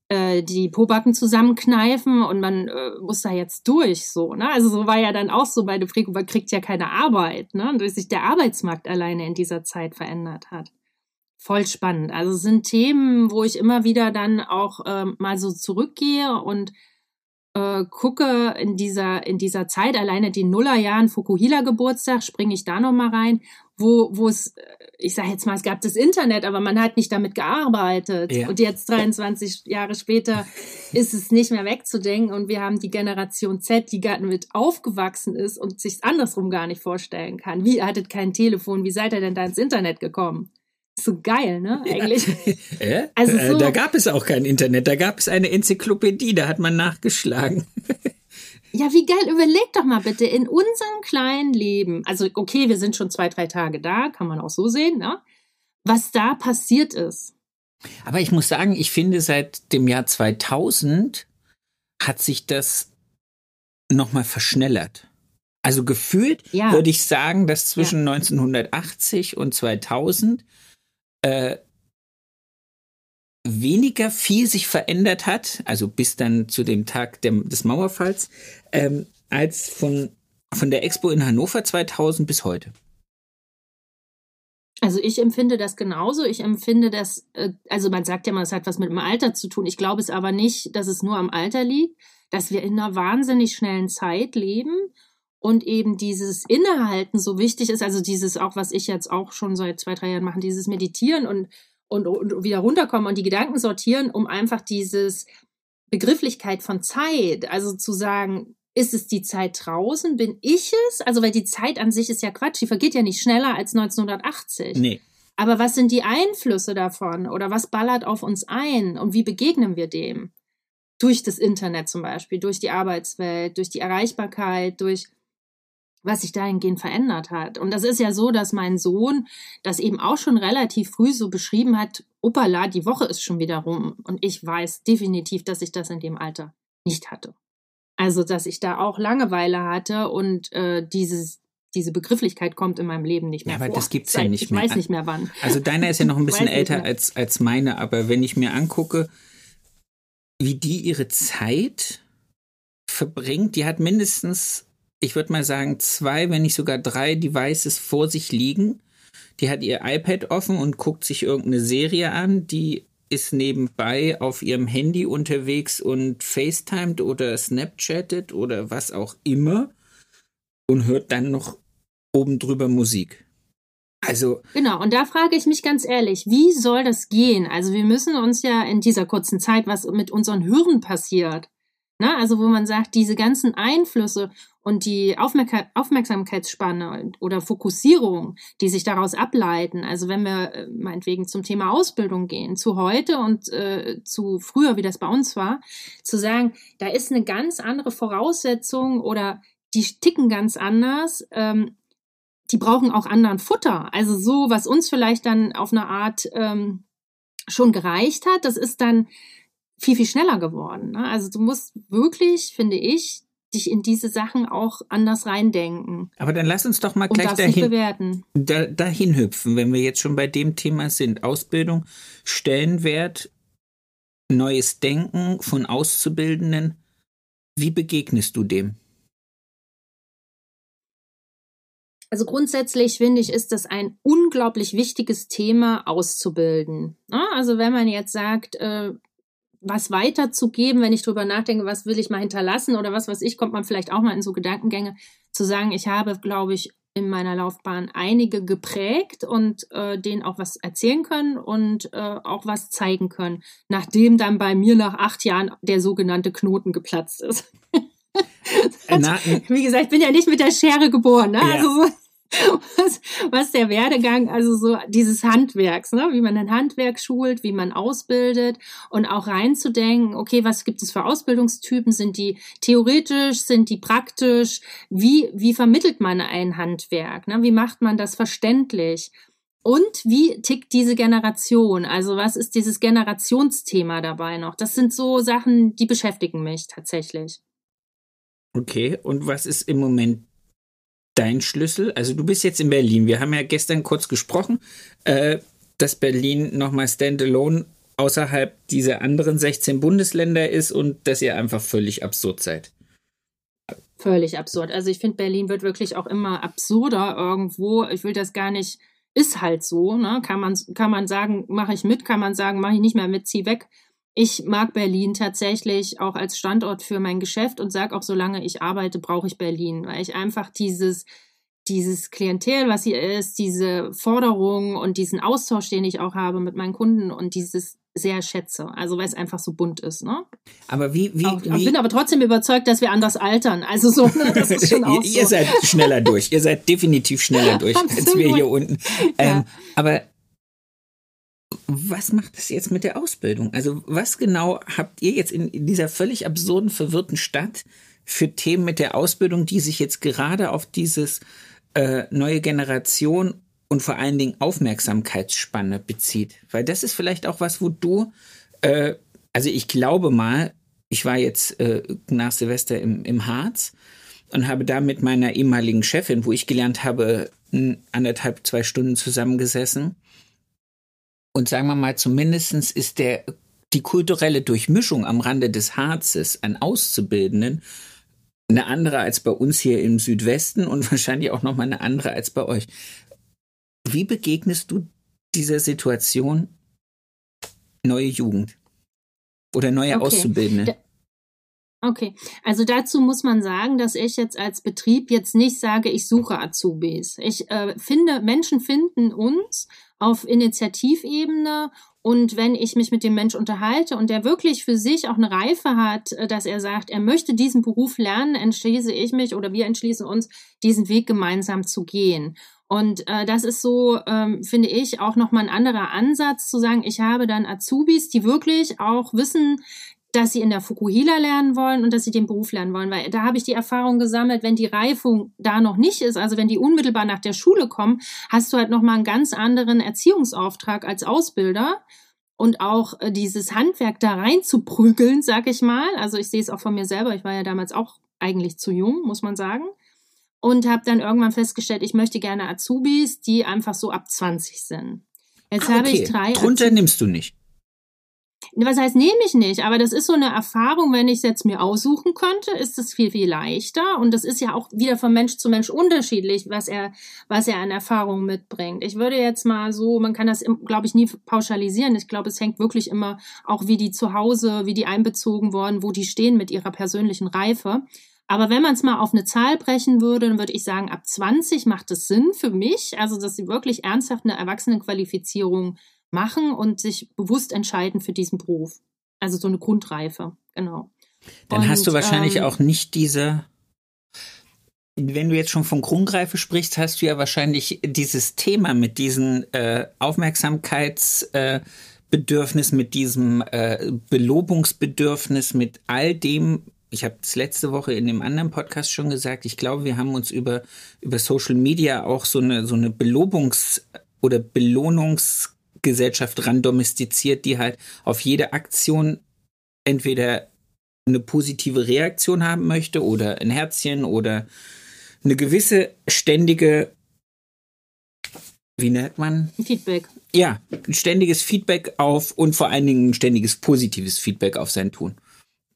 äh, die Pobacken zusammenkneifen und man äh, muss da jetzt durch, so, ne? Also so war ja dann auch so bei der Frigo, man kriegt ja keine Arbeit, ne? Und sich der Arbeitsmarkt alleine in dieser Zeit verändert hat voll spannend. Also es sind Themen, wo ich immer wieder dann auch äh, mal so zurückgehe und äh, gucke in dieser in dieser Zeit alleine die Nullerjahren Fukuhila Geburtstag springe ich da noch mal rein, wo wo es ich sage jetzt mal es gab das Internet, aber man hat nicht damit gearbeitet ja. und jetzt 23 Jahre später ist es nicht mehr wegzudenken und wir haben die Generation Z, die gerade mit aufgewachsen ist und sich andersrum gar nicht vorstellen kann. Wie ihr hattet kein Telefon, wie seid ihr denn da ins Internet gekommen? So geil, ne? Eigentlich. Ja. Also äh, so da gab es auch kein Internet, da gab es eine Enzyklopädie, da hat man nachgeschlagen. Ja, wie geil. Überleg doch mal bitte in unserem kleinen Leben. Also, okay, wir sind schon zwei, drei Tage da, kann man auch so sehen, ne? was da passiert ist. Aber ich muss sagen, ich finde, seit dem Jahr 2000 hat sich das nochmal verschnellert. Also gefühlt ja. würde ich sagen, dass zwischen ja. 1980 und 2000 äh, weniger viel sich verändert hat, also bis dann zu dem Tag der, des Mauerfalls, ähm, als von, von der Expo in Hannover 2000 bis heute. Also ich empfinde das genauso. Ich empfinde das, äh, also man sagt ja mal, es hat was mit dem Alter zu tun. Ich glaube es aber nicht, dass es nur am Alter liegt, dass wir in einer wahnsinnig schnellen Zeit leben und eben dieses Innehalten so wichtig ist, also dieses auch, was ich jetzt auch schon seit zwei, drei Jahren mache, dieses Meditieren und, und, und wieder runterkommen und die Gedanken sortieren, um einfach dieses Begrifflichkeit von Zeit, also zu sagen, ist es die Zeit draußen? Bin ich es? Also, weil die Zeit an sich ist ja Quatsch, die vergeht ja nicht schneller als 1980. Nee. Aber was sind die Einflüsse davon? Oder was ballert auf uns ein? Und wie begegnen wir dem? Durch das Internet zum Beispiel, durch die Arbeitswelt, durch die Erreichbarkeit, durch was sich dahingehend verändert hat. Und das ist ja so, dass mein Sohn das eben auch schon relativ früh so beschrieben hat, Opala, die Woche ist schon wieder rum. Und ich weiß definitiv, dass ich das in dem Alter nicht hatte. Also, dass ich da auch Langeweile hatte und äh, dieses, diese Begrifflichkeit kommt in meinem Leben nicht mehr ja, aber vor. das gibt's ja nicht ich mehr. Ich weiß nicht mehr wann. Also deiner ist ja noch ein bisschen älter als, als meine, aber wenn ich mir angucke, wie die ihre Zeit verbringt, die hat mindestens ich würde mal sagen, zwei, wenn nicht sogar drei Devices vor sich liegen. Die hat ihr iPad offen und guckt sich irgendeine Serie an, die ist nebenbei auf ihrem Handy unterwegs und FaceTimed oder Snapchattet oder was auch immer und hört dann noch oben drüber Musik. Also. Genau, und da frage ich mich ganz ehrlich, wie soll das gehen? Also wir müssen uns ja in dieser kurzen Zeit, was mit unseren Hirnen passiert, Ne? Also wo man sagt, diese ganzen Einflüsse und die Aufmerk Aufmerksamkeitsspanne oder Fokussierung, die sich daraus ableiten, also wenn wir äh, meinetwegen zum Thema Ausbildung gehen, zu heute und äh, zu früher, wie das bei uns war, zu sagen, da ist eine ganz andere Voraussetzung oder die ticken ganz anders. Ähm, die brauchen auch anderen Futter. Also so, was uns vielleicht dann auf eine Art ähm, schon gereicht hat, das ist dann viel, viel schneller geworden. Ne? Also du musst wirklich, finde ich, dich in diese Sachen auch anders reindenken. Aber dann lass uns doch mal gleich dahin, da, dahin hüpfen, wenn wir jetzt schon bei dem Thema sind. Ausbildung, Stellenwert, neues Denken von Auszubildenden. Wie begegnest du dem? Also grundsätzlich finde ich, ist das ein unglaublich wichtiges Thema auszubilden. Ne? Also wenn man jetzt sagt, äh, was weiterzugeben, wenn ich drüber nachdenke, was will ich mal hinterlassen oder was weiß ich, kommt man vielleicht auch mal in so Gedankengänge zu sagen, ich habe, glaube ich, in meiner Laufbahn einige geprägt und äh, denen auch was erzählen können und äh, auch was zeigen können, nachdem dann bei mir nach acht Jahren der sogenannte Knoten geplatzt ist. Na, Wie gesagt, ich bin ja nicht mit der Schere geboren. Ne? Ja. Also was, was der Werdegang, also so dieses Handwerks, ne? wie man ein Handwerk schult, wie man ausbildet und auch reinzudenken, okay, was gibt es für Ausbildungstypen? Sind die theoretisch, sind die praktisch? Wie, wie vermittelt man ein Handwerk? Ne? Wie macht man das verständlich? Und wie tickt diese Generation? Also was ist dieses Generationsthema dabei noch? Das sind so Sachen, die beschäftigen mich tatsächlich. Okay, und was ist im Moment dein Schlüssel? Also du bist jetzt in Berlin. Wir haben ja gestern kurz gesprochen, äh, dass Berlin nochmal standalone außerhalb dieser anderen 16 Bundesländer ist und dass ihr einfach völlig absurd seid. Völlig absurd. Also ich finde, Berlin wird wirklich auch immer absurder irgendwo. Ich will das gar nicht, ist halt so. Ne? Kann, man, kann man sagen, mache ich mit, kann man sagen, mache ich nicht mehr mit, zieh weg. Ich mag Berlin tatsächlich auch als Standort für mein Geschäft und sage auch, solange ich arbeite, brauche ich Berlin, weil ich einfach dieses, dieses Klientel, was hier ist, diese Forderung und diesen Austausch, den ich auch habe mit meinen Kunden und dieses sehr schätze. Also weil es einfach so bunt ist, ne? Aber wie, wie, auch, wie? Ich bin aber trotzdem überzeugt, dass wir anders altern. Also so, ne? das ist schon auch so. Ihr seid schneller durch. Ihr seid definitiv schneller durch als wir hier unten. Ähm, aber was macht das jetzt mit der Ausbildung? Also was genau habt ihr jetzt in, in dieser völlig absurden, verwirrten Stadt für Themen mit der Ausbildung, die sich jetzt gerade auf dieses äh, neue Generation und vor allen Dingen Aufmerksamkeitsspanne bezieht. Weil das ist vielleicht auch was, wo du, äh, also ich glaube mal, ich war jetzt äh, nach Silvester im, im Harz und habe da mit meiner ehemaligen Chefin, wo ich gelernt habe, anderthalb, zwei Stunden zusammengesessen. Und sagen wir mal, zumindestens ist der, die kulturelle Durchmischung am Rande des Harzes an Auszubildenden eine andere als bei uns hier im Südwesten und wahrscheinlich auch nochmal eine andere als bei euch. Wie begegnest du dieser Situation neue Jugend oder neue okay. Auszubildende? Okay, also dazu muss man sagen, dass ich jetzt als Betrieb jetzt nicht sage, ich suche Azubis. Ich äh, finde, Menschen finden uns auf Initiativebene und wenn ich mich mit dem Mensch unterhalte und der wirklich für sich auch eine Reife hat, äh, dass er sagt, er möchte diesen Beruf lernen, entschließe ich mich oder wir entschließen uns, diesen Weg gemeinsam zu gehen. Und äh, das ist so, ähm, finde ich, auch nochmal ein anderer Ansatz zu sagen, ich habe dann Azubis, die wirklich auch wissen, dass sie in der Fukuhila lernen wollen und dass sie den Beruf lernen wollen, weil da habe ich die Erfahrung gesammelt, wenn die Reifung da noch nicht ist, also wenn die unmittelbar nach der Schule kommen, hast du halt nochmal einen ganz anderen Erziehungsauftrag als Ausbilder und auch äh, dieses Handwerk da rein zu prügeln, sag ich mal. Also ich sehe es auch von mir selber, ich war ja damals auch eigentlich zu jung, muss man sagen. Und habe dann irgendwann festgestellt, ich möchte gerne Azubis, die einfach so ab 20 sind. Jetzt ah, okay. habe ich drei. Drunter Azubis. nimmst du nicht. Was heißt, nehme ich nicht, aber das ist so eine Erfahrung, wenn ich es jetzt mir aussuchen könnte, ist es viel, viel leichter. Und das ist ja auch wieder von Mensch zu Mensch unterschiedlich, was er, was er an Erfahrung mitbringt. Ich würde jetzt mal so, man kann das, glaube ich, nie pauschalisieren. Ich glaube, es hängt wirklich immer auch, wie die zu Hause, wie die einbezogen worden, wo die stehen mit ihrer persönlichen Reife. Aber wenn man es mal auf eine Zahl brechen würde, dann würde ich sagen, ab 20 macht es Sinn für mich, also dass sie wirklich ernsthaft eine Erwachsenenqualifizierung machen und sich bewusst entscheiden für diesen Beruf. Also so eine Grundreife, genau. Dann und, hast du wahrscheinlich ähm, auch nicht diese, wenn du jetzt schon von Grundreife sprichst, hast du ja wahrscheinlich dieses Thema mit diesem äh, Aufmerksamkeitsbedürfnis, äh, mit diesem äh, Belobungsbedürfnis, mit all dem, ich habe es letzte Woche in dem anderen Podcast schon gesagt, ich glaube, wir haben uns über, über Social Media auch so eine, so eine Belobungs- oder Belohnungs- Gesellschaft randomestiziert, die halt auf jede Aktion entweder eine positive Reaktion haben möchte oder ein Herzchen oder eine gewisse ständige, wie nennt man? Feedback. Ja, ein ständiges Feedback auf und vor allen Dingen ein ständiges positives Feedback auf sein Tun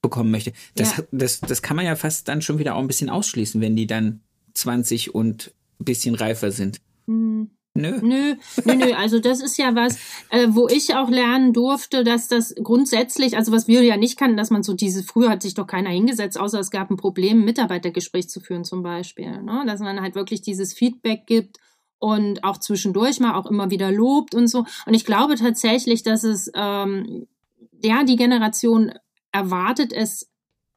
bekommen möchte. Das, ja. das, das kann man ja fast dann schon wieder auch ein bisschen ausschließen, wenn die dann 20 und ein bisschen reifer sind. Mhm. Nö. Nö, nö, nö. Also das ist ja was, äh, wo ich auch lernen durfte, dass das grundsätzlich, also was wir ja nicht kannten, dass man so diese, früher hat sich doch keiner hingesetzt, außer es gab ein Problem, ein Mitarbeitergespräch zu führen zum Beispiel. Ne? Dass man halt wirklich dieses Feedback gibt und auch zwischendurch mal auch immer wieder lobt und so. Und ich glaube tatsächlich, dass es, ähm, ja, die Generation erwartet es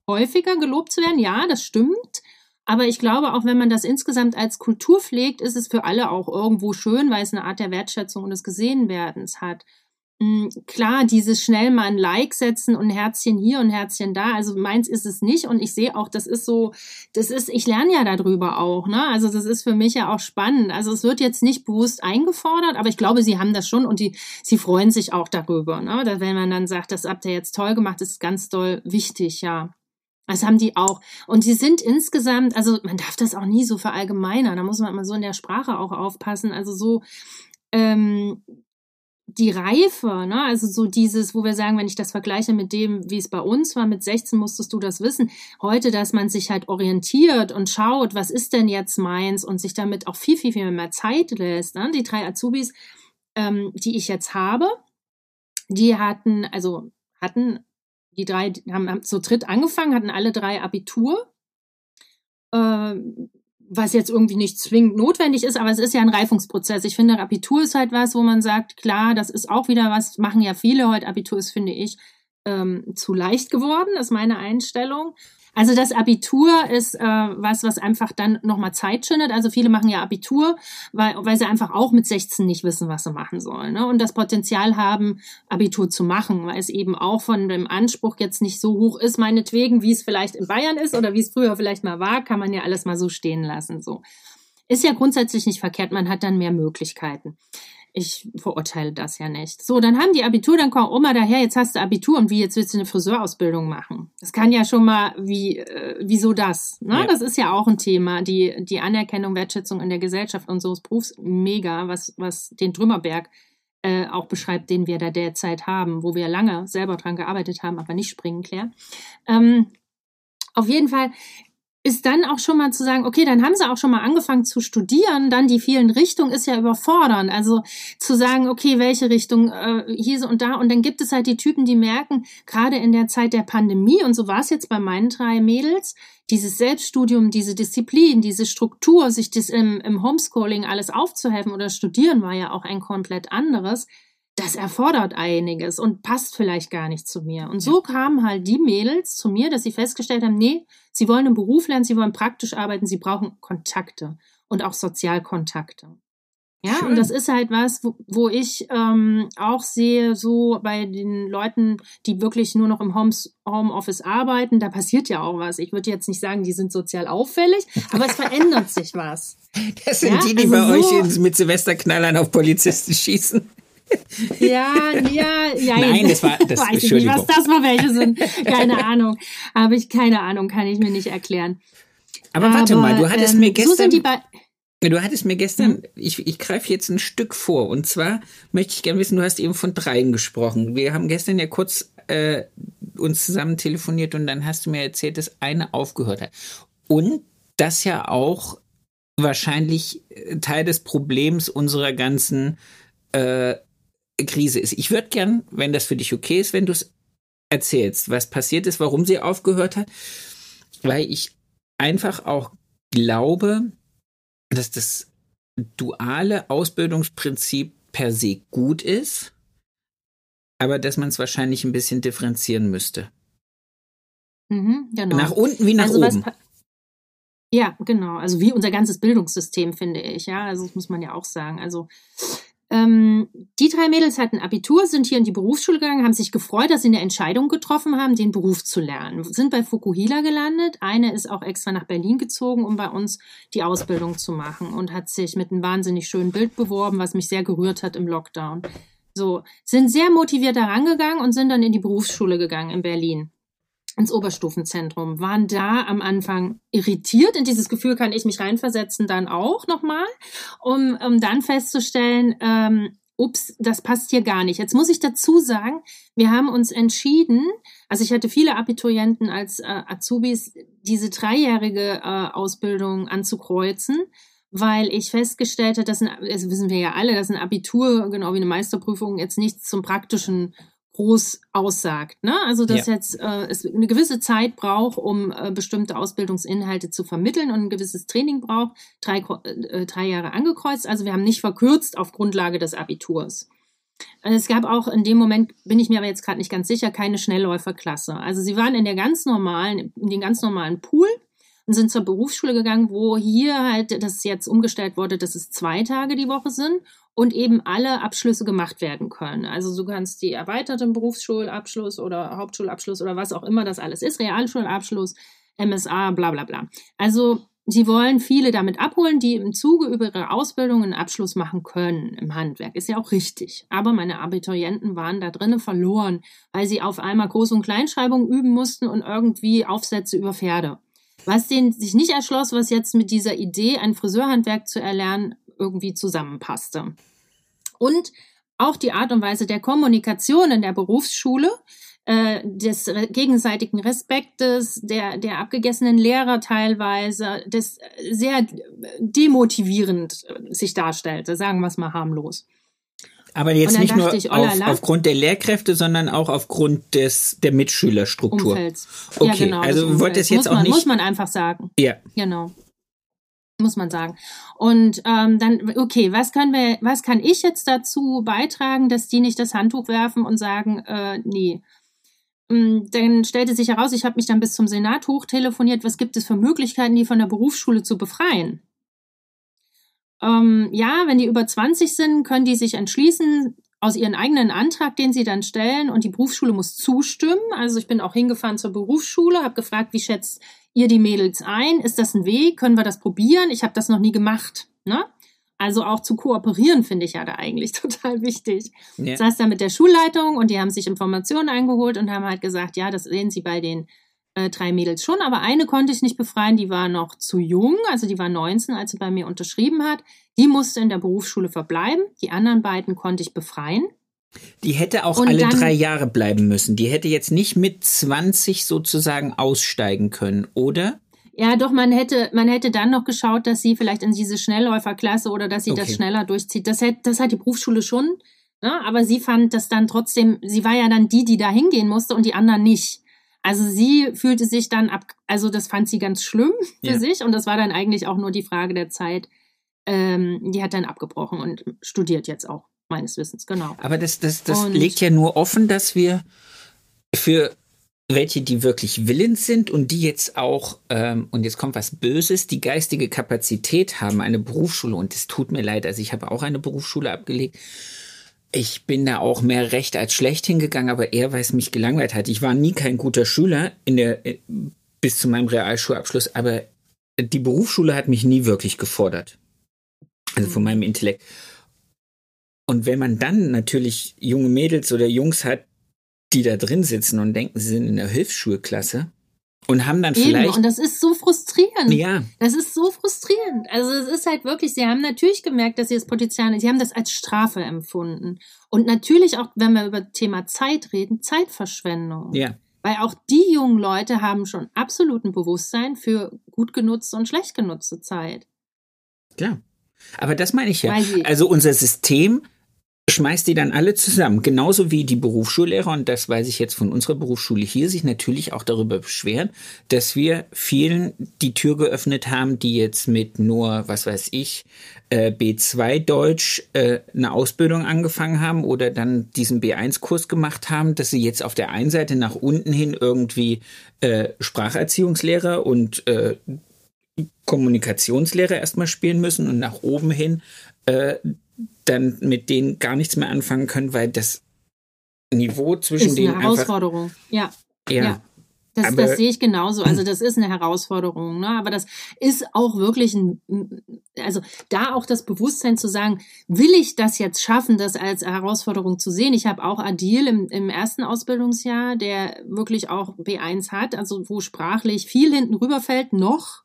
häufiger gelobt zu werden. Ja, das stimmt. Aber ich glaube, auch wenn man das insgesamt als Kultur pflegt, ist es für alle auch irgendwo schön, weil es eine Art der Wertschätzung und des Gesehenwerdens hat. Hm, klar, dieses schnell mal ein Like setzen und ein Herzchen hier und ein Herzchen da, also meins ist es nicht und ich sehe auch, das ist so, das ist, ich lerne ja darüber auch, ne? Also das ist für mich ja auch spannend. Also es wird jetzt nicht bewusst eingefordert, aber ich glaube, sie haben das schon und die, sie freuen sich auch darüber, ne? Wenn man dann sagt, das habt ihr jetzt toll gemacht, ist ganz doll wichtig, ja. Das haben die auch. Und sie sind insgesamt, also man darf das auch nie so verallgemeinern, da muss man immer so in der Sprache auch aufpassen. Also so ähm, die Reife, ne? also so dieses, wo wir sagen, wenn ich das vergleiche mit dem, wie es bei uns war, mit 16 musstest du das wissen. Heute, dass man sich halt orientiert und schaut, was ist denn jetzt meins und sich damit auch viel, viel, viel mehr Zeit lässt. Ne? Die drei Azubis, ähm, die ich jetzt habe, die hatten, also hatten die drei haben, haben zu dritt angefangen, hatten alle drei Abitur, äh, was jetzt irgendwie nicht zwingend notwendig ist, aber es ist ja ein Reifungsprozess. Ich finde, Abitur ist halt was, wo man sagt, klar, das ist auch wieder was, machen ja viele heute. Abitur ist, finde ich, ähm, zu leicht geworden, ist meine Einstellung. Also das Abitur ist äh, was, was einfach dann nochmal Zeit schindet. Also viele machen ja Abitur, weil, weil sie einfach auch mit 16 nicht wissen, was sie machen sollen. Ne? Und das Potenzial haben, Abitur zu machen, weil es eben auch von dem Anspruch jetzt nicht so hoch ist, meinetwegen, wie es vielleicht in Bayern ist oder wie es früher vielleicht mal war, kann man ja alles mal so stehen lassen. So. Ist ja grundsätzlich nicht verkehrt, man hat dann mehr Möglichkeiten. Ich verurteile das ja nicht. So, dann haben die Abitur, dann kommt Oma daher, jetzt hast du Abitur und wie, jetzt willst du eine Friseurausbildung machen. Das kann ja schon mal, wie, äh, wieso das? Ne? Ja. Das ist ja auch ein Thema, die, die Anerkennung, Wertschätzung in der Gesellschaft unseres Berufs, mega, was, was den Trümmerberg äh, auch beschreibt, den wir da derzeit haben, wo wir lange selber dran gearbeitet haben, aber nicht springen, Claire. Ähm, auf jeden Fall ist dann auch schon mal zu sagen, okay, dann haben sie auch schon mal angefangen zu studieren, dann die vielen Richtungen ist ja überfordernd. Also zu sagen, okay, welche Richtung äh, hier und da. Und dann gibt es halt die Typen, die merken, gerade in der Zeit der Pandemie, und so war es jetzt bei meinen drei Mädels, dieses Selbststudium, diese Disziplin, diese Struktur, sich das im, im Homeschooling alles aufzuhelfen oder studieren, war ja auch ein komplett anderes das erfordert einiges und passt vielleicht gar nicht zu mir. Und so kamen halt die Mädels zu mir, dass sie festgestellt haben, nee, sie wollen einen Beruf lernen, sie wollen praktisch arbeiten, sie brauchen Kontakte und auch Sozialkontakte. Ja, Schön. und das ist halt was, wo, wo ich ähm, auch sehe, so bei den Leuten, die wirklich nur noch im Homes, Homeoffice arbeiten, da passiert ja auch was. Ich würde jetzt nicht sagen, die sind sozial auffällig, aber es verändert sich was. Das sind ja? die, die also bei so euch mit Silvesterknallern auf Polizisten schießen. Ja, ja, ja. Nein, das war das. Weiß ich nicht, was das war, welche sind. Keine Ahnung. Habe ich keine Ahnung, kann ich mir nicht erklären. Aber, Aber warte mal, du hattest ähm, mir gestern. So Du hattest mir gestern, hm? ich, ich greife jetzt ein Stück vor. Und zwar möchte ich gerne wissen, du hast eben von dreien gesprochen. Wir haben gestern ja kurz äh, uns zusammen telefoniert und dann hast du mir erzählt, dass eine aufgehört hat. Und das ja auch wahrscheinlich äh, Teil des Problems unserer ganzen äh, Krise ist. Ich würde gern, wenn das für dich okay ist, wenn du es erzählst, was passiert ist, warum sie aufgehört hat, weil ich einfach auch glaube, dass das duale Ausbildungsprinzip per se gut ist, aber dass man es wahrscheinlich ein bisschen differenzieren müsste. Mhm, genau. Nach unten wie nach also oben. Ja, genau. Also wie unser ganzes Bildungssystem, finde ich. Ja, also das muss man ja auch sagen. Also ähm, die drei Mädels hatten Abitur, sind hier in die Berufsschule gegangen, haben sich gefreut, dass sie eine Entscheidung getroffen haben, den Beruf zu lernen. Sind bei Fukuhila gelandet. Eine ist auch extra nach Berlin gezogen, um bei uns die Ausbildung zu machen und hat sich mit einem wahnsinnig schönen Bild beworben, was mich sehr gerührt hat im Lockdown. So, sind sehr motiviert daran gegangen und sind dann in die Berufsschule gegangen in Berlin ins Oberstufenzentrum, waren da am Anfang irritiert. In dieses Gefühl kann ich mich reinversetzen dann auch nochmal, um, um dann festzustellen, ähm, ups, das passt hier gar nicht. Jetzt muss ich dazu sagen, wir haben uns entschieden, also ich hatte viele Abiturienten als äh, Azubis, diese dreijährige äh, Ausbildung anzukreuzen, weil ich festgestellt habe, ein, also wissen wir ja alle, dass ein Abitur, genau wie eine Meisterprüfung, jetzt nichts zum praktischen groß aussagt. Ne? Also dass ja. jetzt äh, es eine gewisse Zeit braucht, um äh, bestimmte Ausbildungsinhalte zu vermitteln und ein gewisses Training braucht, drei, äh, drei Jahre angekreuzt. Also wir haben nicht verkürzt auf Grundlage des Abiturs. Es gab auch in dem Moment, bin ich mir aber jetzt gerade nicht ganz sicher, keine Schnellläuferklasse. Also sie waren in der ganz normalen, in den ganz normalen Pool und sind zur Berufsschule gegangen, wo hier halt das jetzt umgestellt wurde, dass es zwei Tage die Woche sind und eben alle Abschlüsse gemacht werden können. Also du kannst die erweiterten Berufsschulabschluss oder Hauptschulabschluss oder was auch immer das alles ist, Realschulabschluss, MSA, bla bla bla. Also sie wollen viele damit abholen, die im Zuge über ihre Ausbildung einen Abschluss machen können im Handwerk. Ist ja auch richtig. Aber meine Abiturienten waren da drinnen verloren, weil sie auf einmal Groß- und Kleinschreibung üben mussten und irgendwie Aufsätze über Pferde. Was denen sich nicht erschloss, was jetzt mit dieser Idee, ein Friseurhandwerk zu erlernen, irgendwie zusammenpasste. Und auch die Art und Weise der Kommunikation in der Berufsschule, äh, des gegenseitigen Respektes, der, der abgegessenen Lehrer teilweise, das sehr demotivierend sich darstellte, sagen wir es mal harmlos. Aber jetzt nicht nur ich, auf, aufgrund der Lehrkräfte, sondern auch aufgrund des der Mitschülerstruktur. Umfelds. Okay, ja, genau, also wollte es jetzt muss man, auch nicht. Muss man einfach sagen. Ja. Genau muss man sagen. Und ähm, dann, okay, was können wir, was kann ich jetzt dazu beitragen, dass die nicht das Handtuch werfen und sagen, äh, nee. Ähm, dann stellte sich heraus, ich habe mich dann bis zum Senat hochtelefoniert, was gibt es für Möglichkeiten, die von der Berufsschule zu befreien? Ähm, ja, wenn die über 20 sind, können die sich entschließen, aus ihren eigenen Antrag, den sie dann stellen, und die Berufsschule muss zustimmen. Also ich bin auch hingefahren zur Berufsschule, habe gefragt, wie schätzt ihr die Mädels ein? Ist das ein Weg? Können wir das probieren? Ich habe das noch nie gemacht. Ne? Also auch zu kooperieren finde ich ja da eigentlich total wichtig. Ja. Saß da mit der Schulleitung und die haben sich Informationen eingeholt und haben halt gesagt, ja, das sehen sie bei den äh, drei Mädels schon, aber eine konnte ich nicht befreien, die war noch zu jung, also die war 19, als sie bei mir unterschrieben hat. Die musste in der Berufsschule verbleiben. Die anderen beiden konnte ich befreien. Die hätte auch und alle dann, drei Jahre bleiben müssen. Die hätte jetzt nicht mit 20 sozusagen aussteigen können, oder? Ja, doch, man hätte, man hätte dann noch geschaut, dass sie vielleicht in diese Schnellläuferklasse oder dass sie okay. das schneller durchzieht. Das hat, das hat die Berufsschule schon. Ne? Aber sie fand das dann trotzdem, sie war ja dann die, die da hingehen musste und die anderen nicht. Also sie fühlte sich dann ab, also das fand sie ganz schlimm für ja. sich und das war dann eigentlich auch nur die Frage der Zeit. Ähm, die hat dann abgebrochen und studiert jetzt auch, meines Wissens, genau. Aber das, das, das legt ja nur offen, dass wir für welche, die wirklich willens sind und die jetzt auch, ähm, und jetzt kommt was Böses, die geistige Kapazität haben, eine Berufsschule, und es tut mir leid, also ich habe auch eine Berufsschule abgelegt, ich bin da auch mehr recht als schlecht hingegangen, aber eher, weil es mich gelangweilt hat. Ich war nie kein guter Schüler in der, äh, bis zu meinem Realschulabschluss, aber die Berufsschule hat mich nie wirklich gefordert. Also von meinem Intellekt. Und wenn man dann natürlich junge Mädels oder Jungs hat, die da drin sitzen und denken, sie sind in der Hilfsschulklasse, und haben dann Eben, vielleicht. Und das ist so frustrierend. Ja. Das ist so frustrierend. Also es ist halt wirklich, sie haben natürlich gemerkt, dass sie das Potenzial, sie haben das als Strafe empfunden. Und natürlich auch, wenn wir über Thema Zeit reden, Zeitverschwendung. Ja. Weil auch die jungen Leute haben schon absoluten Bewusstsein für gut genutzte und schlecht genutzte Zeit. Klar. Aber das meine ich ja. Also unser System schmeißt die dann alle zusammen. Genauso wie die Berufsschullehrer, und das weiß ich jetzt von unserer Berufsschule hier, sich natürlich auch darüber beschweren, dass wir vielen die Tür geöffnet haben, die jetzt mit nur, was weiß ich, äh, B2 Deutsch äh, eine Ausbildung angefangen haben oder dann diesen B1-Kurs gemacht haben, dass sie jetzt auf der einen Seite nach unten hin irgendwie äh, Spracherziehungslehrer und äh, Kommunikationslehrer erstmal spielen müssen und nach oben hin äh, dann mit denen gar nichts mehr anfangen können, weil das Niveau zwischen ist denen. Eine Herausforderung, ja. ja. ja. Das, das sehe ich genauso. Also das ist eine Herausforderung, ne? Aber das ist auch wirklich ein, also da auch das Bewusstsein zu sagen, will ich das jetzt schaffen, das als Herausforderung zu sehen? Ich habe auch Adil im, im ersten Ausbildungsjahr, der wirklich auch B1 hat, also wo sprachlich viel hinten rüberfällt, noch,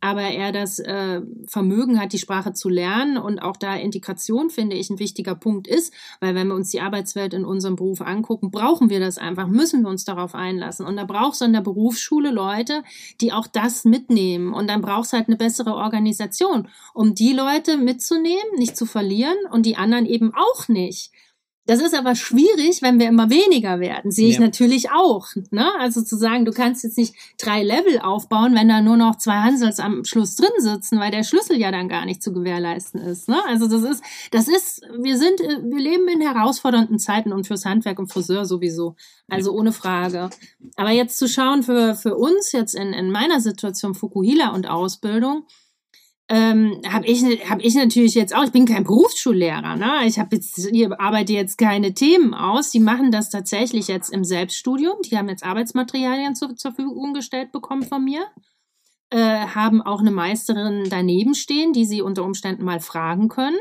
Aber er das äh, Vermögen hat, die Sprache zu lernen und auch da Integration, finde ich, ein wichtiger Punkt ist, weil wenn wir uns die Arbeitswelt in unserem Beruf angucken, brauchen wir das einfach, müssen wir uns darauf einlassen. Und da brauchst du in der Berufsschule Leute, die auch das mitnehmen. Und dann brauchst du halt eine bessere Organisation, um die Leute mitzunehmen, nicht zu verlieren und die anderen eben auch nicht. Das ist aber schwierig, wenn wir immer weniger werden. Sehe ich ja. natürlich auch. Ne? Also zu sagen, du kannst jetzt nicht drei Level aufbauen, wenn da nur noch zwei Hansels am Schluss drin sitzen, weil der Schlüssel ja dann gar nicht zu gewährleisten ist. Ne? Also das ist, das ist, wir sind, wir leben in herausfordernden Zeiten und fürs Handwerk und Friseur sowieso. Also ohne Frage. Aber jetzt zu schauen für, für uns jetzt in, in meiner Situation Fukuhila und Ausbildung, ähm, habe ich, hab ich natürlich jetzt auch, ich bin kein Berufsschullehrer, ne? Ich habe jetzt, ich arbeite jetzt keine Themen aus. Die machen das tatsächlich jetzt im Selbststudium. Die haben jetzt Arbeitsmaterialien zur, zur Verfügung gestellt bekommen von mir. Äh, haben auch eine Meisterin daneben stehen, die sie unter Umständen mal fragen können.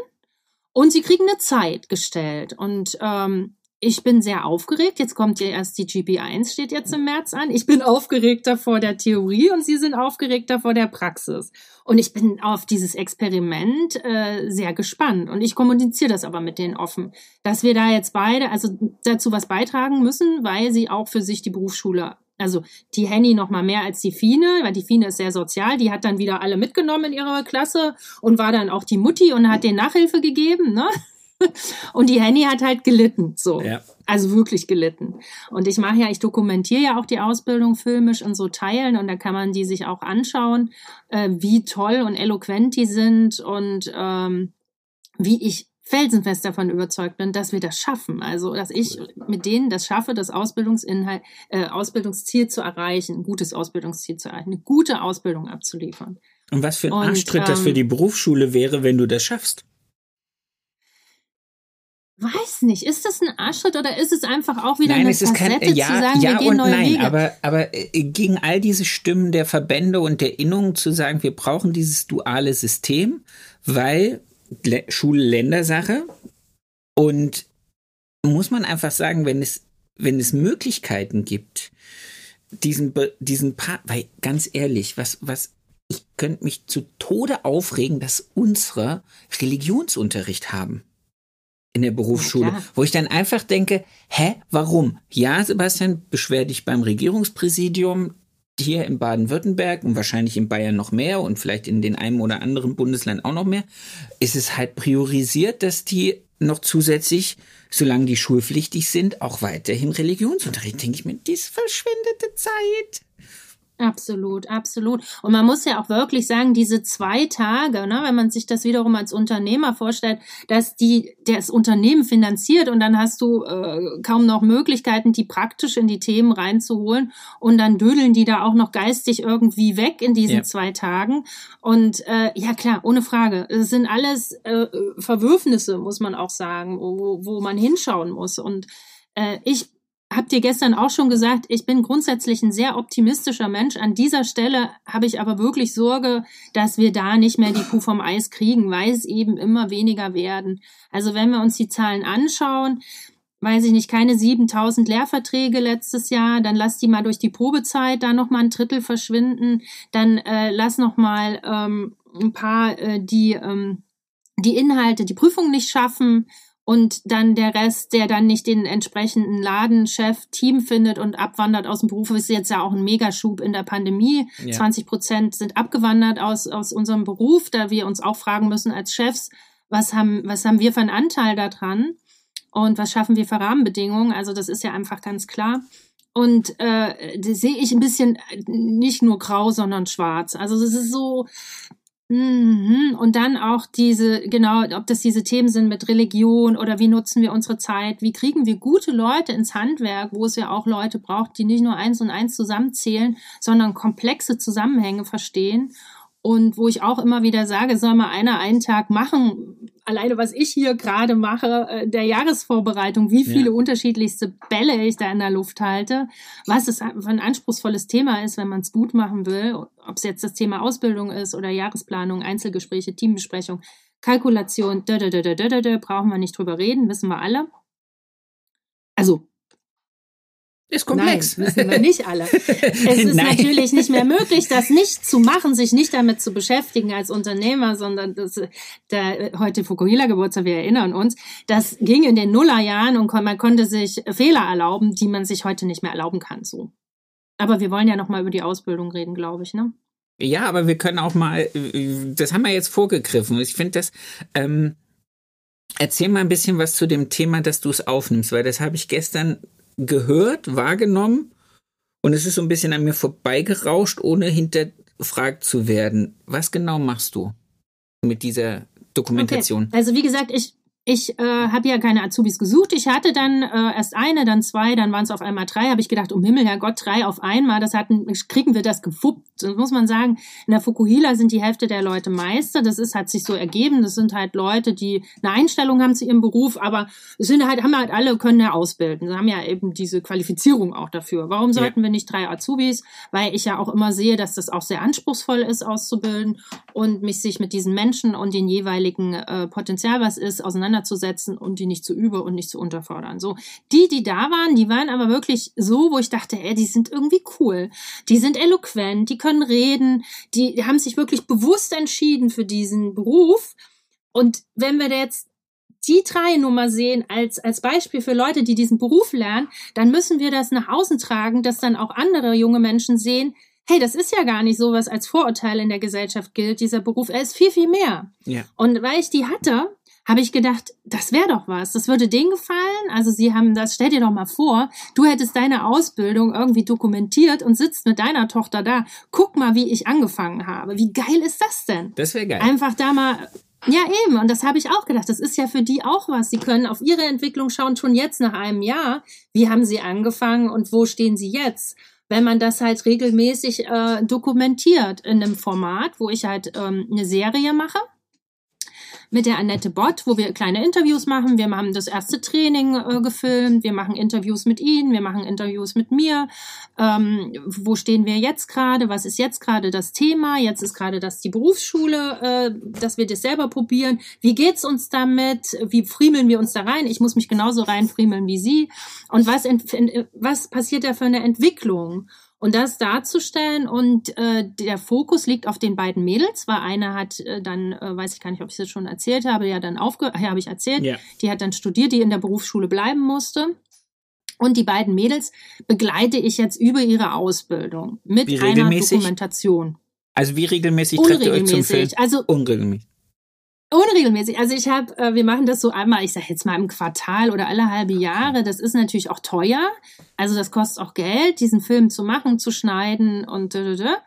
Und sie kriegen eine Zeit gestellt. Und ähm, ich bin sehr aufgeregt. Jetzt kommt ja erst die GP1, steht jetzt im März an. Ich bin aufgeregter vor der Theorie und Sie sind aufgeregter vor der Praxis. Und ich bin auf dieses Experiment äh, sehr gespannt. Und ich kommuniziere das aber mit denen offen, dass wir da jetzt beide also dazu was beitragen müssen, weil sie auch für sich die Berufsschule also die Henny noch mal mehr als die Fine, weil die Fine ist sehr sozial. Die hat dann wieder alle mitgenommen in ihrer Klasse und war dann auch die Mutti und hat denen Nachhilfe gegeben. Ne? Und die Henny hat halt gelitten, so. Ja. Also wirklich gelitten. Und ich mache ja, ich dokumentiere ja auch die Ausbildung filmisch in so Teilen und da kann man die sich auch anschauen, äh, wie toll und eloquent die sind und ähm, wie ich felsenfest davon überzeugt bin, dass wir das schaffen. Also, dass ich mit denen das schaffe, das Ausbildungsinhalt, äh, Ausbildungsziel zu erreichen, ein gutes Ausbildungsziel zu erreichen, eine gute Ausbildung abzuliefern. Und was für ein Arschtritt ähm, das für die Berufsschule wäre, wenn du das schaffst? Weiß nicht, ist das ein Arschtritt oder ist es einfach auch wieder nein, eine es ist Facette kein, ja, zu sagen, ja wir gehen und neue nein, Wege? aber aber äh, gegen all diese Stimmen der Verbände und der Innungen zu sagen, wir brauchen dieses duale System, weil Le Schul-Ländersache und muss man einfach sagen, wenn es wenn es Möglichkeiten gibt, diesen diesen Part, weil ganz ehrlich, was was ich könnte mich zu Tode aufregen, dass unsere Religionsunterricht haben in der Berufsschule, ja, wo ich dann einfach denke, hä, warum? Ja, Sebastian, beschwer dich beim Regierungspräsidium hier in Baden-Württemberg und wahrscheinlich in Bayern noch mehr und vielleicht in den einem oder anderen Bundesland auch noch mehr, ist es halt priorisiert, dass die noch zusätzlich, solange die schulpflichtig sind, auch weiterhin Religionsunterricht. Denke ich mir, dies verschwendete Zeit. Absolut, absolut. Und man muss ja auch wirklich sagen, diese zwei Tage, ne, wenn man sich das wiederum als Unternehmer vorstellt, dass die das Unternehmen finanziert und dann hast du äh, kaum noch Möglichkeiten, die praktisch in die Themen reinzuholen und dann dödeln die da auch noch geistig irgendwie weg in diesen ja. zwei Tagen. Und äh, ja klar, ohne Frage, es sind alles äh, Verwürfnisse, muss man auch sagen, wo, wo man hinschauen muss. Und äh, ich habt ihr gestern auch schon gesagt, ich bin grundsätzlich ein sehr optimistischer Mensch. An dieser Stelle habe ich aber wirklich Sorge, dass wir da nicht mehr die Kuh vom Eis kriegen, weil es eben immer weniger werden. Also wenn wir uns die Zahlen anschauen, weiß ich nicht, keine 7000 Lehrverträge letztes Jahr, dann lass die mal durch die Probezeit da noch mal ein Drittel verschwinden, dann äh, lass noch mal ähm, ein paar, äh, die ähm, die Inhalte, die Prüfung nicht schaffen und dann der Rest, der dann nicht den entsprechenden Ladenchef, Team findet und abwandert aus dem Beruf, ist jetzt ja auch ein Megaschub in der Pandemie. Ja. 20 Prozent sind abgewandert aus, aus unserem Beruf, da wir uns auch fragen müssen als Chefs, was haben, was haben wir für einen Anteil daran und was schaffen wir für Rahmenbedingungen? Also das ist ja einfach ganz klar. Und äh, sehe ich ein bisschen nicht nur grau, sondern schwarz. Also das ist so. Und dann auch diese, genau, ob das diese Themen sind mit Religion oder wie nutzen wir unsere Zeit, wie kriegen wir gute Leute ins Handwerk, wo es ja auch Leute braucht, die nicht nur eins und eins zusammenzählen, sondern komplexe Zusammenhänge verstehen. Und wo ich auch immer wieder sage, soll mal einer einen Tag machen, alleine was ich hier gerade mache, äh, der Jahresvorbereitung, wie viele ja. unterschiedlichste Bälle ich da in der Luft halte, was es für ein anspruchsvolles Thema ist, wenn man es gut machen will, ob es jetzt das Thema Ausbildung ist oder Jahresplanung, Einzelgespräche, Teambesprechung, Kalkulation, da, da, da, da, da, da, brauchen wir nicht drüber reden, wissen wir alle. Also ist komplex. Nein, wissen wir nicht alle. Es ist natürlich nicht mehr möglich, das nicht zu machen, sich nicht damit zu beschäftigen als Unternehmer, sondern das, der, heute Fukuhila Geburtstag, wir erinnern uns, das ging in den Nullerjahren und man konnte sich Fehler erlauben, die man sich heute nicht mehr erlauben kann, so. Aber wir wollen ja noch mal über die Ausbildung reden, glaube ich, ne? Ja, aber wir können auch mal, das haben wir jetzt vorgegriffen. Ich finde das, ähm, erzähl mal ein bisschen was zu dem Thema, dass du es aufnimmst, weil das habe ich gestern gehört, wahrgenommen und es ist so ein bisschen an mir vorbeigerauscht, ohne hinterfragt zu werden. Was genau machst du mit dieser Dokumentation? Okay. Also wie gesagt, ich ich äh, habe ja keine Azubis gesucht. Ich hatte dann äh, erst eine, dann zwei, dann waren es auf einmal drei. Habe ich gedacht, um Himmel, Herrgott, drei auf einmal. Das hatten, kriegen wir das gefuppt. Das muss man sagen. In der Fukuhila sind die Hälfte der Leute Meister. Das ist, hat sich so ergeben. Das sind halt Leute, die eine Einstellung haben zu ihrem Beruf, aber es sind halt, haben halt alle, können ja ausbilden. Sie haben ja eben diese Qualifizierung auch dafür. Warum sollten ja. wir nicht drei Azubis? Weil ich ja auch immer sehe, dass das auch sehr anspruchsvoll ist, auszubilden und mich sich mit diesen Menschen und den jeweiligen äh, Potenzial, was ist, auseinander auseinanderzusetzen und die nicht zu über und nicht zu unterfordern. So, die, die da waren, die waren aber wirklich so, wo ich dachte, ey, die sind irgendwie cool. Die sind eloquent, die können reden, die haben sich wirklich bewusst entschieden für diesen Beruf. Und wenn wir jetzt die drei Nummer sehen als, als Beispiel für Leute, die diesen Beruf lernen, dann müssen wir das nach außen tragen, dass dann auch andere junge Menschen sehen, hey, das ist ja gar nicht so, was als Vorurteil in der Gesellschaft gilt. Dieser Beruf, er ist viel, viel mehr. Ja. Und weil ich die hatte, habe ich gedacht, das wäre doch was. Das würde denen gefallen. Also sie haben das, stell dir doch mal vor, du hättest deine Ausbildung irgendwie dokumentiert und sitzt mit deiner Tochter da. Guck mal, wie ich angefangen habe. Wie geil ist das denn? Das wäre geil. Einfach da mal ja, eben. Und das habe ich auch gedacht. Das ist ja für die auch was. Sie können auf ihre Entwicklung schauen, schon jetzt nach einem Jahr. Wie haben sie angefangen und wo stehen sie jetzt? Wenn man das halt regelmäßig äh, dokumentiert in einem Format, wo ich halt ähm, eine Serie mache mit der Annette Bott, wo wir kleine Interviews machen. Wir haben das erste Training äh, gefilmt, wir machen Interviews mit Ihnen, wir machen Interviews mit mir. Ähm, wo stehen wir jetzt gerade? Was ist jetzt gerade das Thema? Jetzt ist gerade das die Berufsschule, äh, dass wir das selber probieren. Wie geht's uns damit? Wie friemeln wir uns da rein? Ich muss mich genauso reinfriemeln wie Sie. Und was, was passiert da für eine Entwicklung? Und das darzustellen und äh, der Fokus liegt auf den beiden Mädels, weil eine hat äh, dann, äh, weiß ich gar nicht, ob ich das schon erzählt habe, ja dann aufge, ja, habe ich erzählt, ja. die hat dann studiert, die in der Berufsschule bleiben musste. Und die beiden Mädels begleite ich jetzt über ihre Ausbildung mit einer Dokumentation. Also wie regelmäßig trefft ihr euch zum Film? Also unregelmäßig. Unregelmäßig. Also ich habe, äh, wir machen das so einmal, ich sage jetzt mal im Quartal oder alle halbe Jahre. Das ist natürlich auch teuer. Also das kostet auch Geld, diesen Film zu machen, zu schneiden und da, da, da.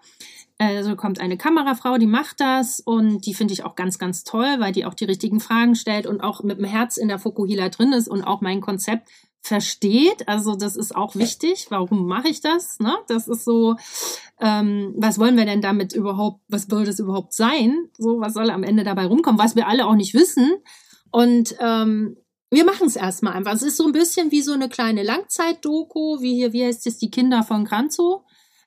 Also kommt eine Kamerafrau, die macht das und die finde ich auch ganz, ganz toll, weil die auch die richtigen Fragen stellt und auch mit dem Herz in der Fokuhila drin ist und auch mein Konzept versteht. Also das ist auch wichtig. Warum mache ich das? Ne? Das ist so, ähm, was wollen wir denn damit überhaupt, was soll das überhaupt sein? So, was soll am Ende dabei rumkommen, was wir alle auch nicht wissen. Und ähm, wir machen es erstmal einfach. Es ist so ein bisschen wie so eine kleine Langzeit-Doku, wie hier, wie heißt es, die Kinder von Kranzow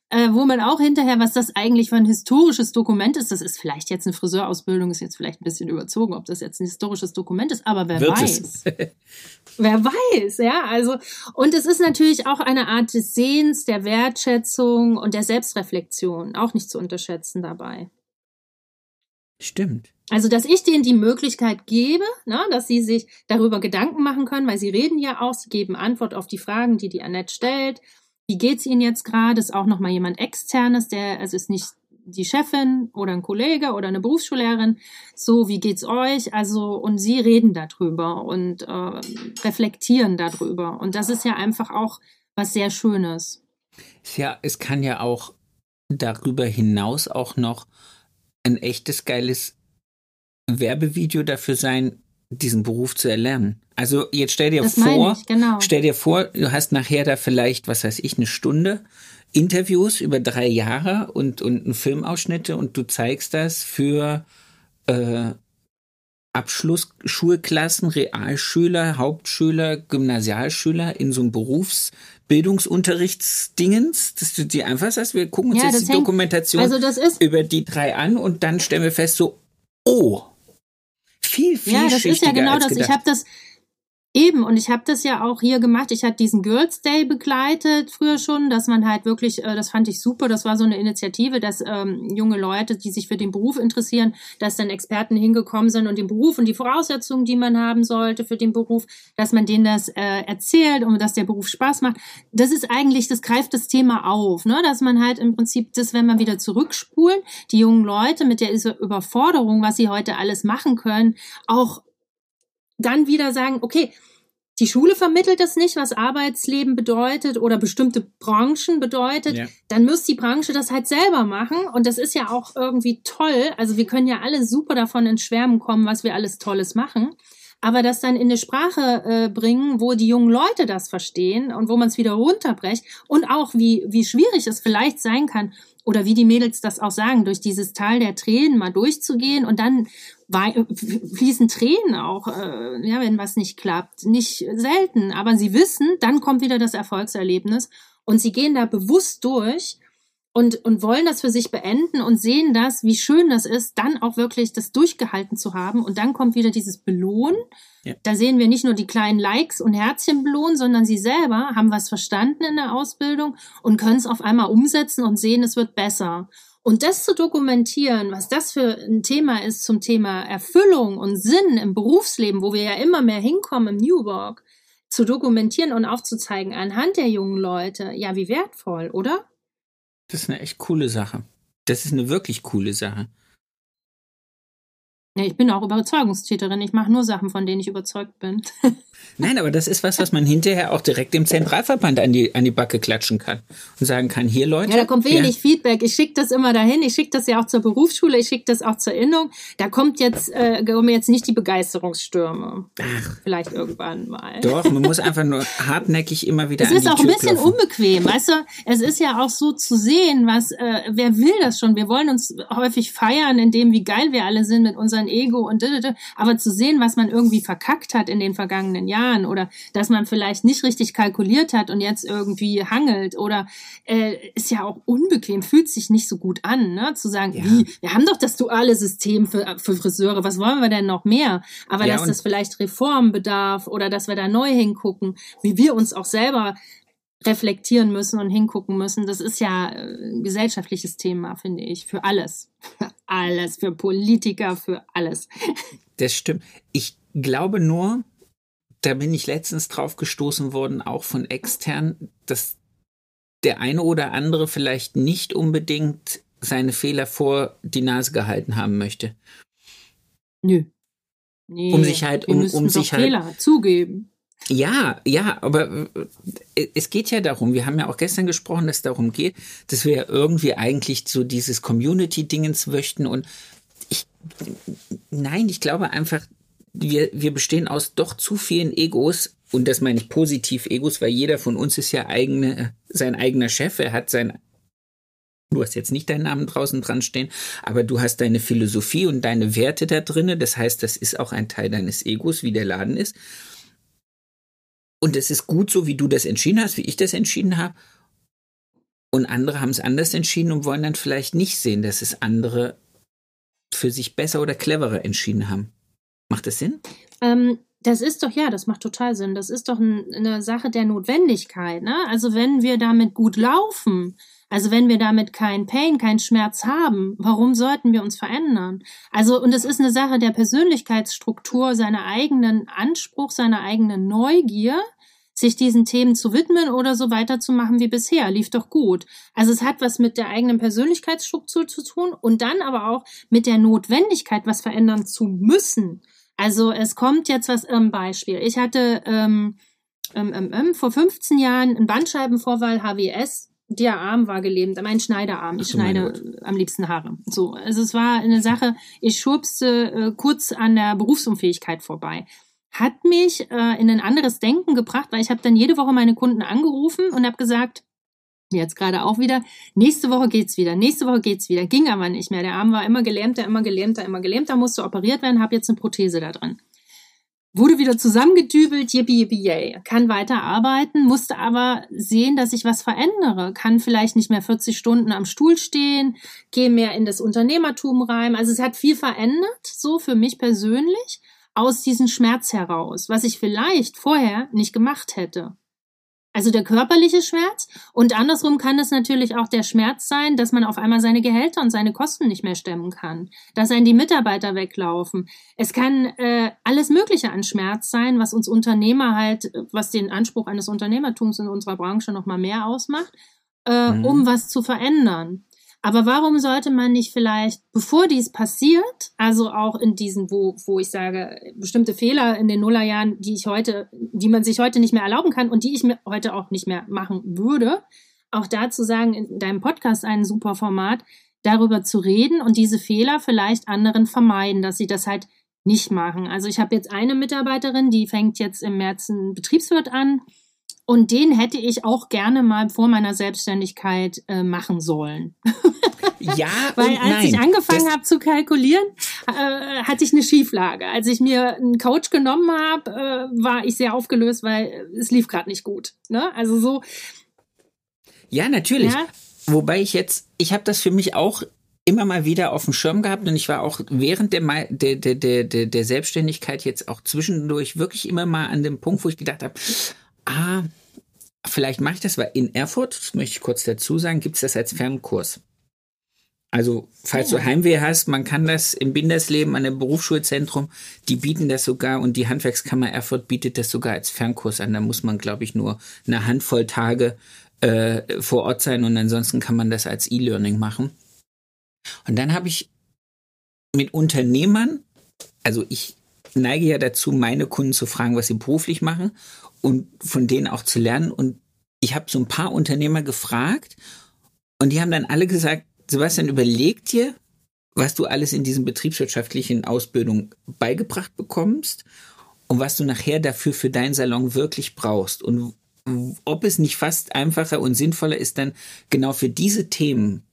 äh, wo man auch hinterher, was das eigentlich für ein historisches Dokument ist, das ist vielleicht jetzt eine Friseurausbildung, ist jetzt vielleicht ein bisschen überzogen, ob das jetzt ein historisches Dokument ist, aber wer Wird weiß. wer weiß, ja, also, und es ist natürlich auch eine Art des Sehens, der Wertschätzung und der Selbstreflexion, auch nicht zu unterschätzen dabei. Stimmt. Also, dass ich denen die Möglichkeit gebe, ne, dass sie sich darüber Gedanken machen können, weil sie reden ja auch, sie geben Antwort auf die Fragen, die die Annette stellt wie geht's Ihnen jetzt gerade? Ist auch nochmal jemand externes, der, also ist nicht die Chefin oder ein Kollege oder eine Berufsschullehrerin. So, wie geht's euch? Also, und sie reden darüber und äh, reflektieren darüber. Und das ist ja einfach auch was sehr Schönes. Ja, es kann ja auch darüber hinaus auch noch ein echtes geiles Werbevideo dafür sein, diesen Beruf zu erlernen. Also jetzt stell dir das vor, ich, genau. stell dir vor, du hast nachher da vielleicht, was weiß ich, eine Stunde Interviews über drei Jahre und und Filmausschnitte und du zeigst das für äh, Abschlussschulklassen, Realschüler, Hauptschüler, Gymnasialschüler in so einem Berufsbildungsunterrichtsdingens, dass du die einfach sagst, wir gucken uns ja, jetzt die hängt, Dokumentation also über die drei an und dann stellen wir fest so, oh, viel, viel Ja, das ist ja genau das. Ich habe das Eben, und ich habe das ja auch hier gemacht. Ich hatte diesen Girls Day begleitet früher schon, dass man halt wirklich, äh, das fand ich super, das war so eine Initiative, dass ähm, junge Leute, die sich für den Beruf interessieren, dass dann Experten hingekommen sind und den Beruf und die Voraussetzungen, die man haben sollte für den Beruf, dass man denen das äh, erzählt und dass der Beruf Spaß macht. Das ist eigentlich, das greift das Thema auf, ne? dass man halt im Prinzip das, wenn man wieder zurückspulen, die jungen Leute mit der Überforderung, was sie heute alles machen können, auch dann wieder sagen, okay, die Schule vermittelt es nicht, was Arbeitsleben bedeutet oder bestimmte Branchen bedeutet, ja. dann muss die Branche das halt selber machen. Und das ist ja auch irgendwie toll. Also wir können ja alle super davon in Schwärmen kommen, was wir alles Tolles machen. Aber das dann in eine Sprache äh, bringen, wo die jungen Leute das verstehen und wo man es wieder runterbrecht und auch wie, wie schwierig es vielleicht sein kann, oder wie die Mädels das auch sagen, durch dieses Tal der Tränen mal durchzugehen und dann fließen Tränen auch, äh, ja, wenn was nicht klappt. Nicht selten, aber sie wissen, dann kommt wieder das Erfolgserlebnis und sie gehen da bewusst durch und, und wollen das für sich beenden und sehen das, wie schön das ist, dann auch wirklich das durchgehalten zu haben. Und dann kommt wieder dieses Belohnen. Ja. Da sehen wir nicht nur die kleinen Likes und Herzchen belohnen, sondern sie selber haben was verstanden in der Ausbildung und können es auf einmal umsetzen und sehen, es wird besser. Und das zu dokumentieren, was das für ein Thema ist zum Thema Erfüllung und Sinn im Berufsleben, wo wir ja immer mehr hinkommen im New Work, zu dokumentieren und aufzuzeigen anhand der jungen Leute, ja, wie wertvoll, oder? Das ist eine echt coole Sache. Das ist eine wirklich coole Sache. Ja, ich bin auch Überzeugungstäterin. Ich mache nur Sachen, von denen ich überzeugt bin. Nein, aber das ist was, was man hinterher auch direkt dem Zentralverband an die, an die Backe klatschen kann und sagen kann, hier Leute. Ja, da kommt wenig ja. Feedback. Ich schicke das immer dahin. Ich schicke das ja auch zur Berufsschule. Ich schicke das auch zur Innung. Da kommt jetzt, äh, kommen jetzt nicht die Begeisterungsstürme. Ach. Vielleicht irgendwann mal. Doch, man muss einfach nur hartnäckig immer wieder Es ist auch Tür ein bisschen klopfen. unbequem. Weißt du, es ist ja auch so zu sehen, was, äh, wer will das schon? Wir wollen uns häufig feiern, in dem, wie geil wir alle sind mit unseren an Ego und aber zu sehen, was man irgendwie verkackt hat in den vergangenen Jahren oder dass man vielleicht nicht richtig kalkuliert hat und jetzt irgendwie hangelt oder äh, ist ja auch unbequem, fühlt sich nicht so gut an, ne? Zu sagen, ja. wie, wir haben doch das duale System für, für Friseure, was wollen wir denn noch mehr? Aber ja, dass das vielleicht Reform bedarf oder dass wir da neu hingucken, wie wir uns auch selber reflektieren müssen und hingucken müssen. Das ist ja ein gesellschaftliches Thema, finde ich, für alles. Für alles, für Politiker, für alles. Das stimmt. Ich glaube nur, da bin ich letztens drauf gestoßen worden, auch von extern, dass der eine oder andere vielleicht nicht unbedingt seine Fehler vor die Nase gehalten haben möchte. Nö. Nee, um sich halt, um, um sich halt. Fehler zugeben. Ja, ja, aber äh, es geht ja darum, wir haben ja auch gestern gesprochen, dass es darum geht, dass wir ja irgendwie eigentlich so dieses Community-Dingens möchten und ich, nein, ich glaube einfach, wir, wir bestehen aus doch zu vielen Egos und das meine ich positiv Egos, weil jeder von uns ist ja eigene, sein eigener Chef, er hat sein Du hast jetzt nicht deinen Namen draußen dran stehen, aber du hast deine Philosophie und deine Werte da drinne. Das heißt, das ist auch ein Teil deines Egos, wie der Laden ist. Und es ist gut so, wie du das entschieden hast, wie ich das entschieden habe. Und andere haben es anders entschieden und wollen dann vielleicht nicht sehen, dass es andere für sich besser oder cleverer entschieden haben. Macht das Sinn? Ähm, das ist doch, ja, das macht total Sinn. Das ist doch ein, eine Sache der Notwendigkeit. Ne? Also wenn wir damit gut laufen, also wenn wir damit kein Pain, keinen Schmerz haben, warum sollten wir uns verändern? Also, und es ist eine Sache der Persönlichkeitsstruktur, seiner eigenen Anspruch, seiner eigenen Neugier, sich diesen Themen zu widmen oder so weiterzumachen wie bisher. Lief doch gut. Also es hat was mit der eigenen Persönlichkeitsstruktur zu tun und dann aber auch mit der Notwendigkeit, was verändern zu müssen. Also es kommt jetzt was im Beispiel. Ich hatte ähm, ähm, ähm, ähm vor 15 Jahren einen Bandscheibenvorfall, HWS, der Arm war gelähmt, mein Schneiderarm. Ich schneide am liebsten Haare. So, also es war eine Sache, ich schubste äh, kurz an der Berufsunfähigkeit vorbei. Hat mich äh, in ein anderes Denken gebracht, weil ich habe dann jede Woche meine Kunden angerufen und habe gesagt, jetzt gerade auch wieder, nächste Woche geht's wieder, nächste Woche geht's wieder. Ging aber nicht mehr. Der Arm war immer gelähmter, immer gelähmter, immer gelähmter, musste operiert werden, habe jetzt eine Prothese da drin wurde wieder zusammengedübelt, yippie, yippie, yay. Kann weiter arbeiten, musste aber sehen, dass ich was verändere. Kann vielleicht nicht mehr 40 Stunden am Stuhl stehen, gehe mehr in das Unternehmertum rein. Also es hat viel verändert, so für mich persönlich, aus diesem Schmerz heraus, was ich vielleicht vorher nicht gemacht hätte. Also der körperliche Schmerz und andersrum kann es natürlich auch der Schmerz sein, dass man auf einmal seine Gehälter und seine Kosten nicht mehr stemmen kann, dass einen die Mitarbeiter weglaufen. Es kann äh, alles Mögliche an Schmerz sein, was uns Unternehmer halt, was den Anspruch eines Unternehmertums in unserer Branche noch mal mehr ausmacht, äh, mhm. um was zu verändern. Aber warum sollte man nicht vielleicht, bevor dies passiert, also auch in diesen, wo, wo ich sage, bestimmte Fehler in den Nullerjahren, die ich heute, die man sich heute nicht mehr erlauben kann und die ich mir heute auch nicht mehr machen würde, auch dazu sagen, in deinem Podcast ein super Format, darüber zu reden und diese Fehler vielleicht anderen vermeiden, dass sie das halt nicht machen. Also ich habe jetzt eine Mitarbeiterin, die fängt jetzt im März einen Betriebswirt an und den hätte ich auch gerne mal vor meiner Selbstständigkeit äh, machen sollen. Ja, weil als nein, ich angefangen habe zu kalkulieren, äh, hatte ich eine Schieflage. Als ich mir einen Coach genommen habe, äh, war ich sehr aufgelöst, weil es lief gerade nicht gut. Ne? Also so. Ja, natürlich. Ja? Wobei ich jetzt, ich habe das für mich auch immer mal wieder auf dem Schirm gehabt und ich war auch während der, der, der, der, der Selbstständigkeit jetzt auch zwischendurch wirklich immer mal an dem Punkt, wo ich gedacht habe, ah, vielleicht mache ich das, weil in Erfurt, das möchte ich kurz dazu sagen, gibt es das als Fernkurs. Also, falls ja. du Heimweh hast, man kann das im Bindersleben an dem Berufsschulzentrum, die bieten das sogar und die Handwerkskammer Erfurt bietet das sogar als Fernkurs an. Da muss man, glaube ich, nur eine Handvoll Tage äh, vor Ort sein und ansonsten kann man das als E-Learning machen. Und dann habe ich mit Unternehmern, also ich neige ja dazu, meine Kunden zu fragen, was sie beruflich machen und von denen auch zu lernen. Und ich habe so ein paar Unternehmer gefragt und die haben dann alle gesagt, Sebastian, überleg dir, was du alles in diesen betriebswirtschaftlichen Ausbildung beigebracht bekommst und was du nachher dafür für deinen Salon wirklich brauchst und ob es nicht fast einfacher und sinnvoller ist, dann genau für diese Themen,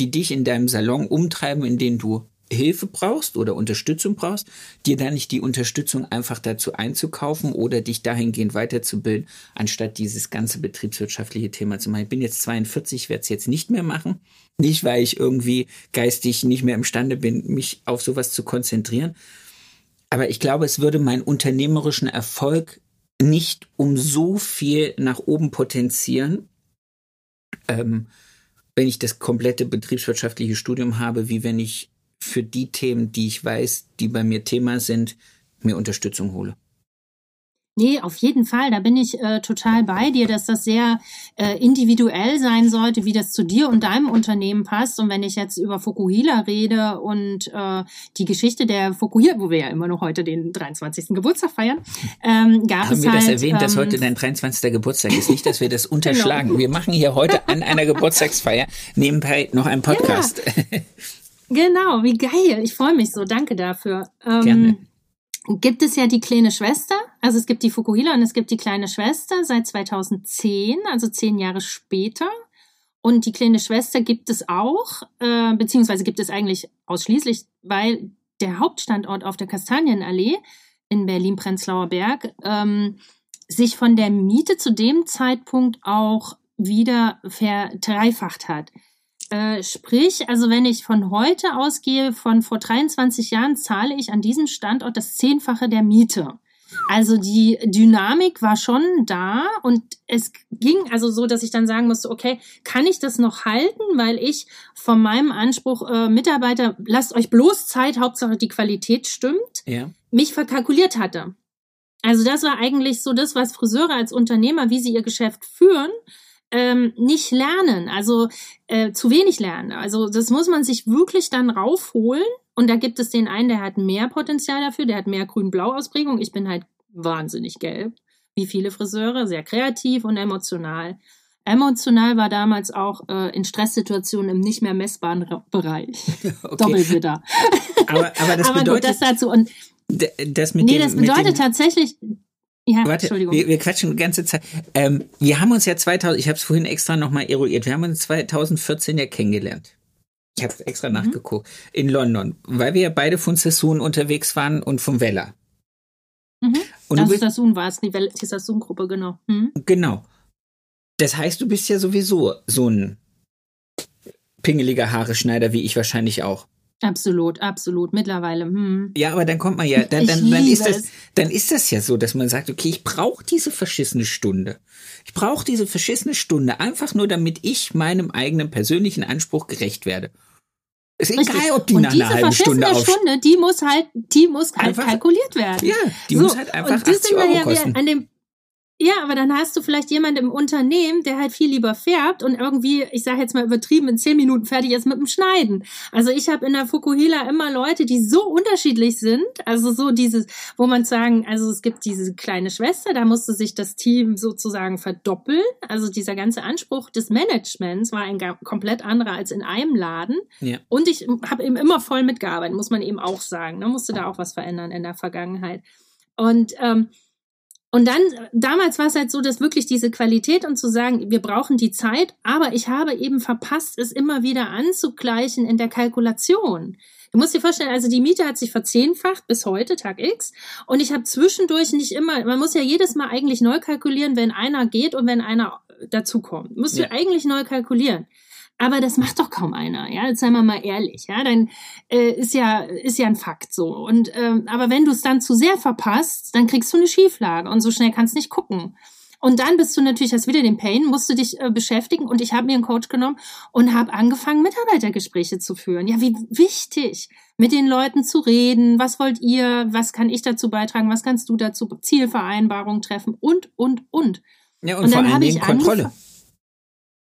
die dich in deinem Salon umtreiben, in denen du Hilfe brauchst oder Unterstützung brauchst, dir dann nicht die Unterstützung einfach dazu einzukaufen oder dich dahingehend weiterzubilden, anstatt dieses ganze betriebswirtschaftliche Thema zu machen. Ich bin jetzt 42, werde es jetzt nicht mehr machen. Nicht, weil ich irgendwie geistig nicht mehr imstande bin, mich auf sowas zu konzentrieren. Aber ich glaube, es würde meinen unternehmerischen Erfolg nicht um so viel nach oben potenzieren, ähm, wenn ich das komplette betriebswirtschaftliche Studium habe, wie wenn ich für die Themen, die ich weiß, die bei mir Thema sind, mir Unterstützung hole. Nee, auf jeden Fall. Da bin ich äh, total bei dir, dass das sehr äh, individuell sein sollte, wie das zu dir und deinem Unternehmen passt. Und wenn ich jetzt über Fukuhila rede und äh, die Geschichte der Fukuhila, wo wir ja immer noch heute den 23. Geburtstag feiern, ähm, gab Haben es wir halt, das erwähnt, ähm, dass heute dein 23. Geburtstag ist? Nicht, dass wir das unterschlagen. genau. Wir machen hier heute an einer Geburtstagsfeier nebenbei noch einen Podcast. Ja. Genau, wie geil. Ich freue mich so. Danke dafür. Ähm, Gerne gibt es ja die kleine Schwester. Also es gibt die Fukuhila und es gibt die kleine Schwester seit 2010, also zehn Jahre später. Und die kleine Schwester gibt es auch, äh, beziehungsweise gibt es eigentlich ausschließlich, weil der Hauptstandort auf der Kastanienallee in Berlin-Prenzlauer Berg ähm, sich von der Miete zu dem Zeitpunkt auch wieder verdreifacht hat. Äh, sprich, also wenn ich von heute ausgehe, von vor 23 Jahren, zahle ich an diesem Standort das Zehnfache der Miete. Also die Dynamik war schon da und es ging also so, dass ich dann sagen musste, okay, kann ich das noch halten, weil ich von meinem Anspruch äh, Mitarbeiter, lasst euch bloß Zeit, Hauptsache die Qualität stimmt, ja. mich verkalkuliert hatte. Also das war eigentlich so das, was Friseure als Unternehmer, wie sie ihr Geschäft führen, ähm, nicht lernen, also äh, zu wenig lernen. Also das muss man sich wirklich dann raufholen. Und da gibt es den einen, der hat mehr Potenzial dafür, der hat mehr Grün-Blau-Ausprägung. Ich bin halt wahnsinnig gelb, wie viele Friseure, sehr kreativ und emotional. Emotional war damals auch äh, in Stresssituationen im nicht mehr messbaren Bereich. Okay. Doppelwitter. Aber, aber das aber bedeutet, das dazu. Und das mit nee, dem, das bedeutet tatsächlich, ja, Warte, Entschuldigung. Wir, wir quatschen die ganze Zeit. Ähm, wir haben uns ja 2000, ich habe es vorhin extra nochmal eruiert, wir haben uns 2014 ja kennengelernt. Ich habe extra mhm. nachgeguckt. In London, weil wir ja beide von Sassoon unterwegs waren und vom Weller. Mhm. Und also Sassoon war es, die, die Sassoon-Gruppe, genau. Mhm. Genau. Das heißt, du bist ja sowieso so ein pingeliger Haareschneider, wie ich wahrscheinlich auch. Absolut, absolut. Mittlerweile. Hm. Ja, aber dann kommt man ja, dann, dann, dann ist das, dann ist das ja so, dass man sagt, okay, ich brauche diese verschissene Stunde. Ich brauche diese verschissene Stunde einfach nur, damit ich meinem eigenen persönlichen Anspruch gerecht werde. Ist egal, Richtig. ob die und nach einer halben Stunde auf Stunde, die muss halt, die muss halt einfach, kalkuliert werden. Ja, die so, muss halt einfach und 80 Euro ja kosten. An dem ja, aber dann hast du vielleicht jemand im Unternehmen, der halt viel lieber färbt und irgendwie, ich sage jetzt mal übertrieben, in zehn Minuten fertig ist mit dem Schneiden. Also ich habe in der Fukuhila immer Leute, die so unterschiedlich sind. Also so dieses, wo man sagen, also es gibt diese kleine Schwester, da musste sich das Team sozusagen verdoppeln. Also dieser ganze Anspruch des Managements war ein komplett anderer als in einem Laden. Ja. Und ich habe eben immer voll mitgearbeitet, muss man eben auch sagen. Da ne? musste da auch was verändern in der Vergangenheit. Und ähm, und dann, damals war es halt so, dass wirklich diese Qualität und zu sagen, wir brauchen die Zeit, aber ich habe eben verpasst, es immer wieder anzugleichen in der Kalkulation. Du musst dir vorstellen, also die Miete hat sich verzehnfacht bis heute, Tag X. Und ich habe zwischendurch nicht immer, man muss ja jedes Mal eigentlich neu kalkulieren, wenn einer geht und wenn einer dazukommt. Musst ja. du eigentlich neu kalkulieren. Aber das macht doch kaum einer, ja. Jetzt seien wir mal ehrlich, ja. Dann äh, ist ja ist ja ein Fakt so. Und ähm, aber wenn du es dann zu sehr verpasst, dann kriegst du eine Schieflage und so schnell kannst nicht gucken. Und dann bist du natürlich, hast wieder den Pain, musst du dich äh, beschäftigen. Und ich habe mir einen Coach genommen und habe angefangen, Mitarbeitergespräche zu führen. Ja, wie wichtig, mit den Leuten zu reden. Was wollt ihr? Was kann ich dazu beitragen? Was kannst du dazu? Zielvereinbarungen treffen und, und, und. Ja, und, und vor allen Dingen Kontrolle.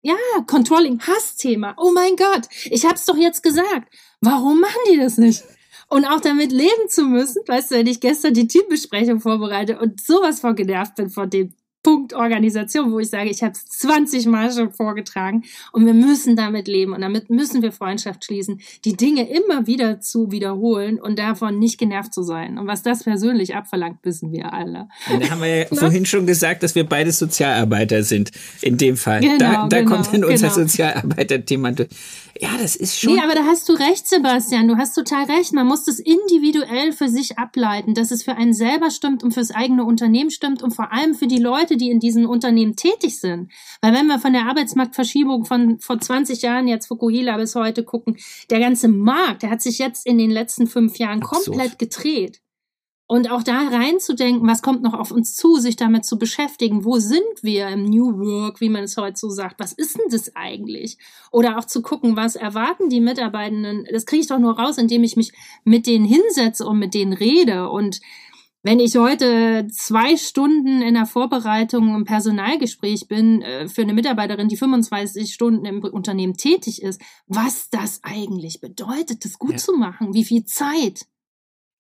Ja, Controlling, Hassthema. Oh mein Gott, ich hab's doch jetzt gesagt. Warum machen die das nicht? Und auch damit leben zu müssen, weißt du, wenn ich gestern die Teambesprechung vorbereite und sowas von genervt bin von dem Punkt Organisation, wo ich sage, ich habe es 20 Mal schon vorgetragen und wir müssen damit leben und damit müssen wir Freundschaft schließen, die Dinge immer wieder zu wiederholen und davon nicht genervt zu sein. Und was das persönlich abverlangt, wissen wir alle. Und da haben wir ja ne? vorhin schon gesagt, dass wir beide Sozialarbeiter sind, in dem Fall. Genau, da da genau, kommt dann unser genau. Sozialarbeiter-Thema durch. Ja, das ist schon. Nee, aber da hast du recht, Sebastian. Du hast total recht. Man muss das individuell für sich ableiten, dass es für einen selber stimmt und fürs eigene Unternehmen stimmt und vor allem für die Leute, die in diesen Unternehmen tätig sind. Weil wenn wir von der Arbeitsmarktverschiebung von vor 20 Jahren jetzt Fukuhila bis heute gucken, der ganze Markt, der hat sich jetzt in den letzten fünf Jahren Absurd. komplett gedreht. Und auch da reinzudenken, was kommt noch auf uns zu, sich damit zu beschäftigen, wo sind wir im New Work, wie man es heute so sagt, was ist denn das eigentlich? Oder auch zu gucken, was erwarten die Mitarbeitenden, das kriege ich doch nur raus, indem ich mich mit denen hinsetze und mit denen rede. Und wenn ich heute zwei Stunden in der Vorbereitung im Personalgespräch bin äh, für eine Mitarbeiterin, die 25 Stunden im Unternehmen tätig ist, was das eigentlich bedeutet, das gut ja. zu machen, wie viel Zeit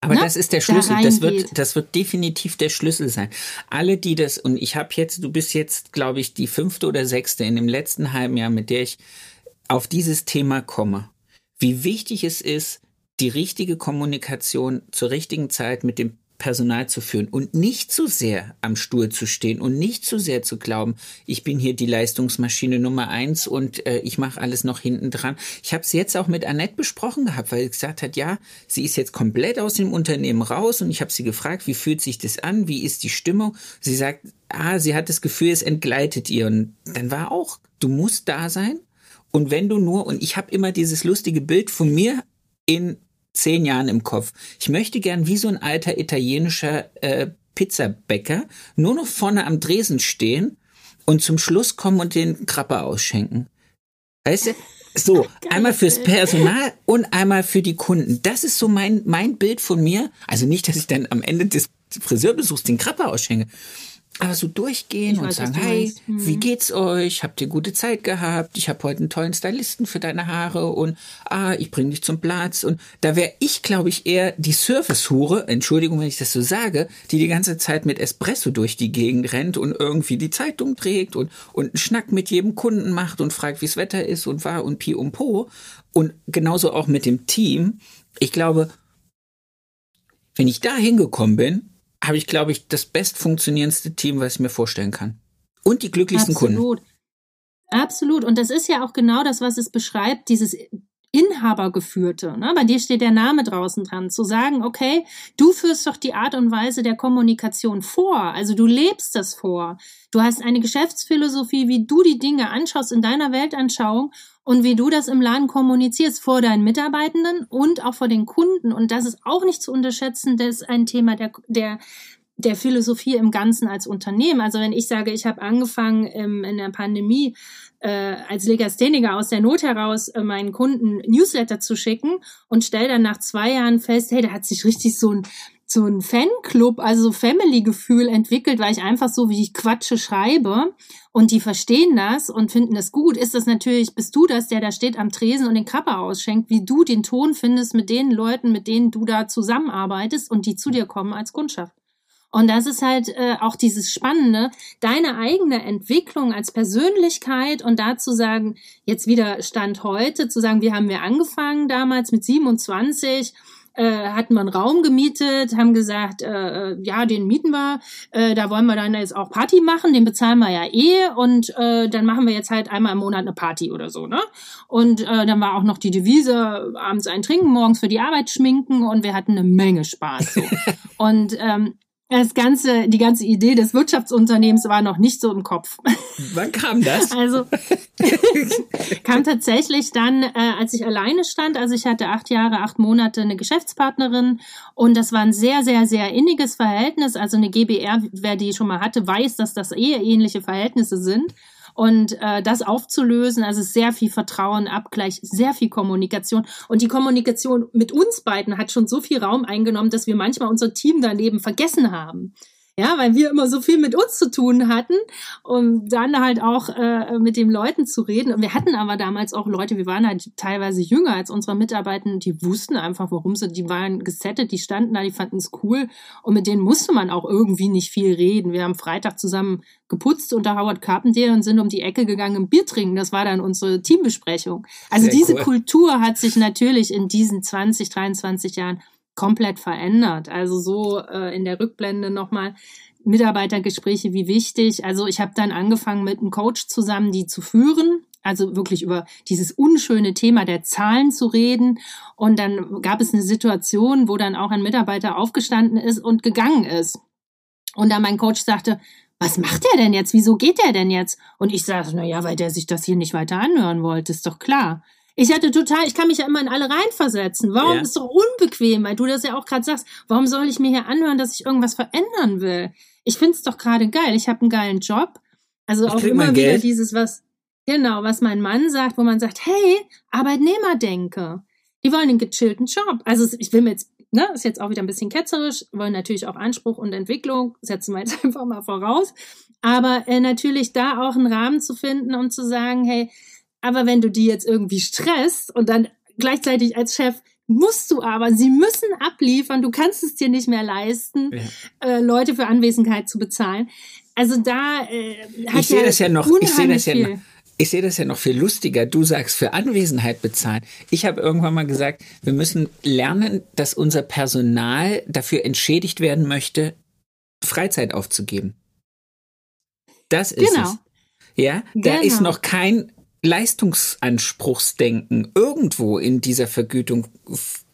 aber Na, das ist der Schlüssel. Da das wird, das wird definitiv der Schlüssel sein. Alle, die das, und ich habe jetzt, du bist jetzt, glaube ich, die fünfte oder sechste in dem letzten halben Jahr, mit der ich auf dieses Thema komme. Wie wichtig es ist, die richtige Kommunikation zur richtigen Zeit mit dem Personal zu führen und nicht zu sehr am Stuhl zu stehen und nicht zu sehr zu glauben, ich bin hier die Leistungsmaschine Nummer eins und äh, ich mache alles noch hinten dran. Ich habe es jetzt auch mit Annette besprochen gehabt, weil sie gesagt hat, ja, sie ist jetzt komplett aus dem Unternehmen raus und ich habe sie gefragt, wie fühlt sich das an, wie ist die Stimmung? Sie sagt, ah, sie hat das Gefühl, es entgleitet ihr und dann war auch, du musst da sein und wenn du nur und ich habe immer dieses lustige Bild von mir in zehn Jahren im Kopf. Ich möchte gern wie so ein alter italienischer äh, Pizzabäcker nur noch vorne am Dresen stehen und zum Schluss kommen und den Krapper ausschenken. Weißt du? So, einmal fürs Personal und einmal für die Kunden. Das ist so mein, mein Bild von mir. Also nicht, dass ich dann am Ende des Friseurbesuchs den Krapper ausschenke, aber so durchgehen ich und weiß, sagen, hey, hm. wie geht's euch? Habt ihr gute Zeit gehabt? Ich habe heute einen tollen Stylisten für deine Haare und ah, ich bringe dich zum Platz. Und da wäre ich, glaube ich, eher die Service-Hure, Entschuldigung, wenn ich das so sage, die die ganze Zeit mit Espresso durch die Gegend rennt und irgendwie die Zeitung trägt und, und einen Schnack mit jedem Kunden macht und fragt, wie's Wetter ist und war und Pi und Po. Und genauso auch mit dem Team. Ich glaube, wenn ich da hingekommen bin, habe ich, glaube ich, das best funktionierendste Team, was ich mir vorstellen kann. Und die glücklichsten Absolut. Kunden. Absolut. Und das ist ja auch genau das, was es beschreibt, dieses Inhabergeführte. Ne? Bei dir steht der Name draußen dran. Zu sagen, okay, du führst doch die Art und Weise der Kommunikation vor. Also du lebst das vor. Du hast eine Geschäftsphilosophie, wie du die Dinge anschaust in deiner Weltanschauung und wie du das im Laden kommunizierst vor deinen Mitarbeitenden und auch vor den Kunden. Und das ist auch nicht zu unterschätzen, das ist ein Thema der, der der Philosophie im Ganzen als Unternehmen. Also wenn ich sage, ich habe angefangen ähm, in der Pandemie äh, als Legastheniker aus der Not heraus äh, meinen Kunden Newsletter zu schicken und stelle dann nach zwei Jahren fest, hey, da hat sich richtig so ein so ein Fanclub, also so Family-Gefühl entwickelt, weil ich einfach so, wie ich Quatsche schreibe und die verstehen das und finden das gut, ist das natürlich, bist du das, der da steht am Tresen und den Krabber ausschenkt, wie du den Ton findest mit den Leuten, mit denen du da zusammenarbeitest und die zu dir kommen als Kundschaft. Und das ist halt äh, auch dieses Spannende, deine eigene Entwicklung als Persönlichkeit und dazu sagen, jetzt wieder Stand heute, zu sagen, wie haben wir angefangen damals mit 27, äh, hatten wir einen Raum gemietet, haben gesagt, äh, äh, ja, den mieten wir, äh, da wollen wir dann jetzt auch Party machen, den bezahlen wir ja eh und äh, dann machen wir jetzt halt einmal im Monat eine Party oder so, ne? Und äh, dann war auch noch die Devise, abends ein Trinken, morgens für die Arbeit schminken und wir hatten eine Menge Spaß. So. und ähm, das ganze, die ganze Idee des Wirtschaftsunternehmens war noch nicht so im Kopf. Wann kam das? Also kam tatsächlich dann, äh, als ich alleine stand. Also ich hatte acht Jahre, acht Monate eine Geschäftspartnerin und das war ein sehr, sehr, sehr inniges Verhältnis. Also eine GBR, wer die schon mal hatte, weiß, dass das eher ähnliche Verhältnisse sind. Und äh, das aufzulösen, also sehr viel Vertrauen, Abgleich, sehr viel Kommunikation. Und die Kommunikation mit uns beiden hat schon so viel Raum eingenommen, dass wir manchmal unser Team daneben vergessen haben. Ja, weil wir immer so viel mit uns zu tun hatten, um dann halt auch äh, mit den Leuten zu reden. Und wir hatten aber damals auch Leute, wir waren halt teilweise jünger als unsere Mitarbeiter, die wussten einfach, warum sie, die waren gesettet, die standen da, die fanden es cool. Und mit denen musste man auch irgendwie nicht viel reden. Wir haben Freitag zusammen geputzt unter Howard Carpenter und sind um die Ecke gegangen im Bier trinken. Das war dann unsere Teambesprechung. Also Sehr diese cool. Kultur hat sich natürlich in diesen 20, 23 Jahren komplett verändert. Also so äh, in der Rückblende nochmal Mitarbeitergespräche, wie wichtig. Also ich habe dann angefangen mit einem Coach zusammen, die zu führen. Also wirklich über dieses unschöne Thema der Zahlen zu reden. Und dann gab es eine Situation, wo dann auch ein Mitarbeiter aufgestanden ist und gegangen ist. Und dann mein Coach sagte, was macht der denn jetzt? Wieso geht der denn jetzt? Und ich sage, na ja, weil der sich das hier nicht weiter anhören wollte, ist doch klar. Ich hatte total, ich kann mich ja immer in alle reinversetzen. Warum ja. ist doch unbequem, weil du das ja auch gerade sagst. Warum soll ich mir hier anhören, dass ich irgendwas verändern will? Ich find's doch gerade geil. Ich habe einen geilen Job. Also ich auch immer wieder Geld. dieses, was, genau, was mein Mann sagt, wo man sagt, hey, Arbeitnehmer denke. Die wollen einen gechillten Job. Also ich will mir jetzt ne, ist jetzt auch wieder ein bisschen ketzerisch, wollen natürlich auch Anspruch und Entwicklung, setzen wir jetzt einfach mal voraus. Aber äh, natürlich da auch einen Rahmen zu finden, um zu sagen, hey, aber wenn du die jetzt irgendwie stresst und dann gleichzeitig als Chef musst du aber, sie müssen abliefern, du kannst es dir nicht mehr leisten, ja. äh, Leute für Anwesenheit zu bezahlen. Also da äh, hat ich sehe ja das ja noch, ich sehe das ja noch, ich sehe das ja noch viel lustiger. Du sagst für Anwesenheit bezahlen. Ich habe irgendwann mal gesagt, wir müssen lernen, dass unser Personal dafür entschädigt werden möchte, Freizeit aufzugeben. Das ist genau. es. Ja, da genau. ist noch kein Leistungsanspruchsdenken irgendwo in dieser Vergütung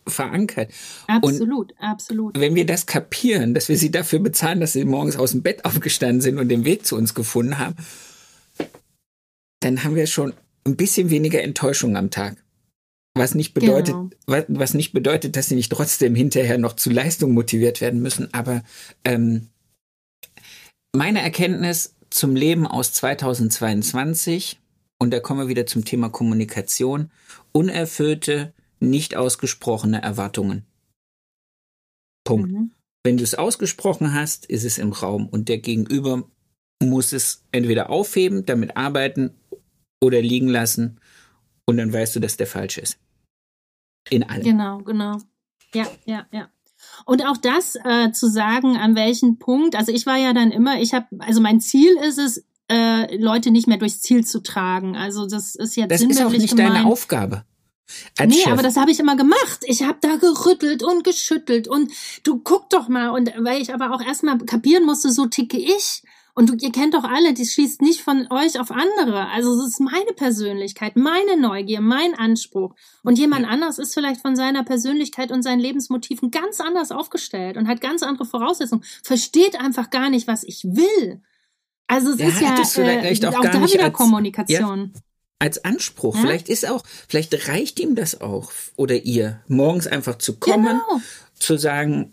verankert. Absolut, und absolut. Wenn wir das kapieren, dass wir sie dafür bezahlen, dass sie morgens aus dem Bett aufgestanden sind und den Weg zu uns gefunden haben, dann haben wir schon ein bisschen weniger Enttäuschung am Tag. Was nicht bedeutet, genau. was, was, nicht bedeutet, dass sie nicht trotzdem hinterher noch zu Leistung motiviert werden müssen. Aber ähm, meine Erkenntnis zum Leben aus 2022, und da kommen wir wieder zum Thema Kommunikation, unerfüllte, nicht ausgesprochene Erwartungen. Punkt. Mhm. Wenn du es ausgesprochen hast, ist es im Raum und der Gegenüber muss es entweder aufheben, damit arbeiten oder liegen lassen und dann weißt du, dass der falsch ist. In allem. Genau, genau. Ja, ja, ja. Und auch das äh, zu sagen, an welchem Punkt, also ich war ja dann immer, ich habe, also mein Ziel ist es, äh, Leute nicht mehr durchs Ziel zu tragen. Also das ist jetzt Das ist auch nicht gemeint. deine Aufgabe. Als nee, Chef. aber das habe ich immer gemacht. Ich habe da gerüttelt und geschüttelt und du guck doch mal und weil ich aber auch erstmal kapieren musste, so ticke ich. Und du, ihr kennt doch alle, die schließt nicht von euch auf andere. Also es ist meine Persönlichkeit, meine Neugier, mein Anspruch. Und jemand anderes ist vielleicht von seiner Persönlichkeit und seinen Lebensmotiven ganz anders aufgestellt und hat ganz andere Voraussetzungen, versteht einfach gar nicht, was ich will. Also es ja, ist ja äh, auch, auch da wieder als, Kommunikation. Ja, als Anspruch. Ja? Vielleicht ist auch, vielleicht reicht ihm das auch oder ihr, morgens einfach zu kommen, genau. zu sagen,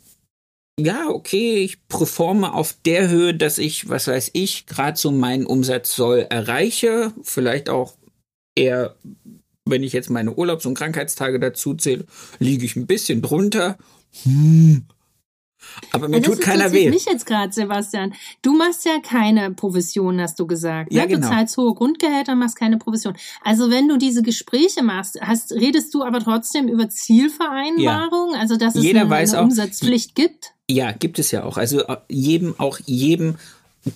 ja, okay, ich performe auf der Höhe, dass ich, was weiß ich, gerade so meinen Umsatz soll erreiche. Vielleicht auch eher, wenn ich jetzt meine Urlaubs- und Krankheitstage dazu zähle, liege ich ein bisschen drunter. Hm. Aber mir ja, tut keiner weh. Das mich jetzt gerade, Sebastian. Du machst ja keine Provision, hast du gesagt. Ne? Ja, genau. Du zahlst hohe Grundgehälter, machst keine Provision. Also wenn du diese Gespräche machst, hast, redest du aber trotzdem über Zielvereinbarung, ja. also dass es Jeder eine, eine Umsatzpflicht gibt? Ja, gibt es ja auch. Also äh, jedem, auch jedem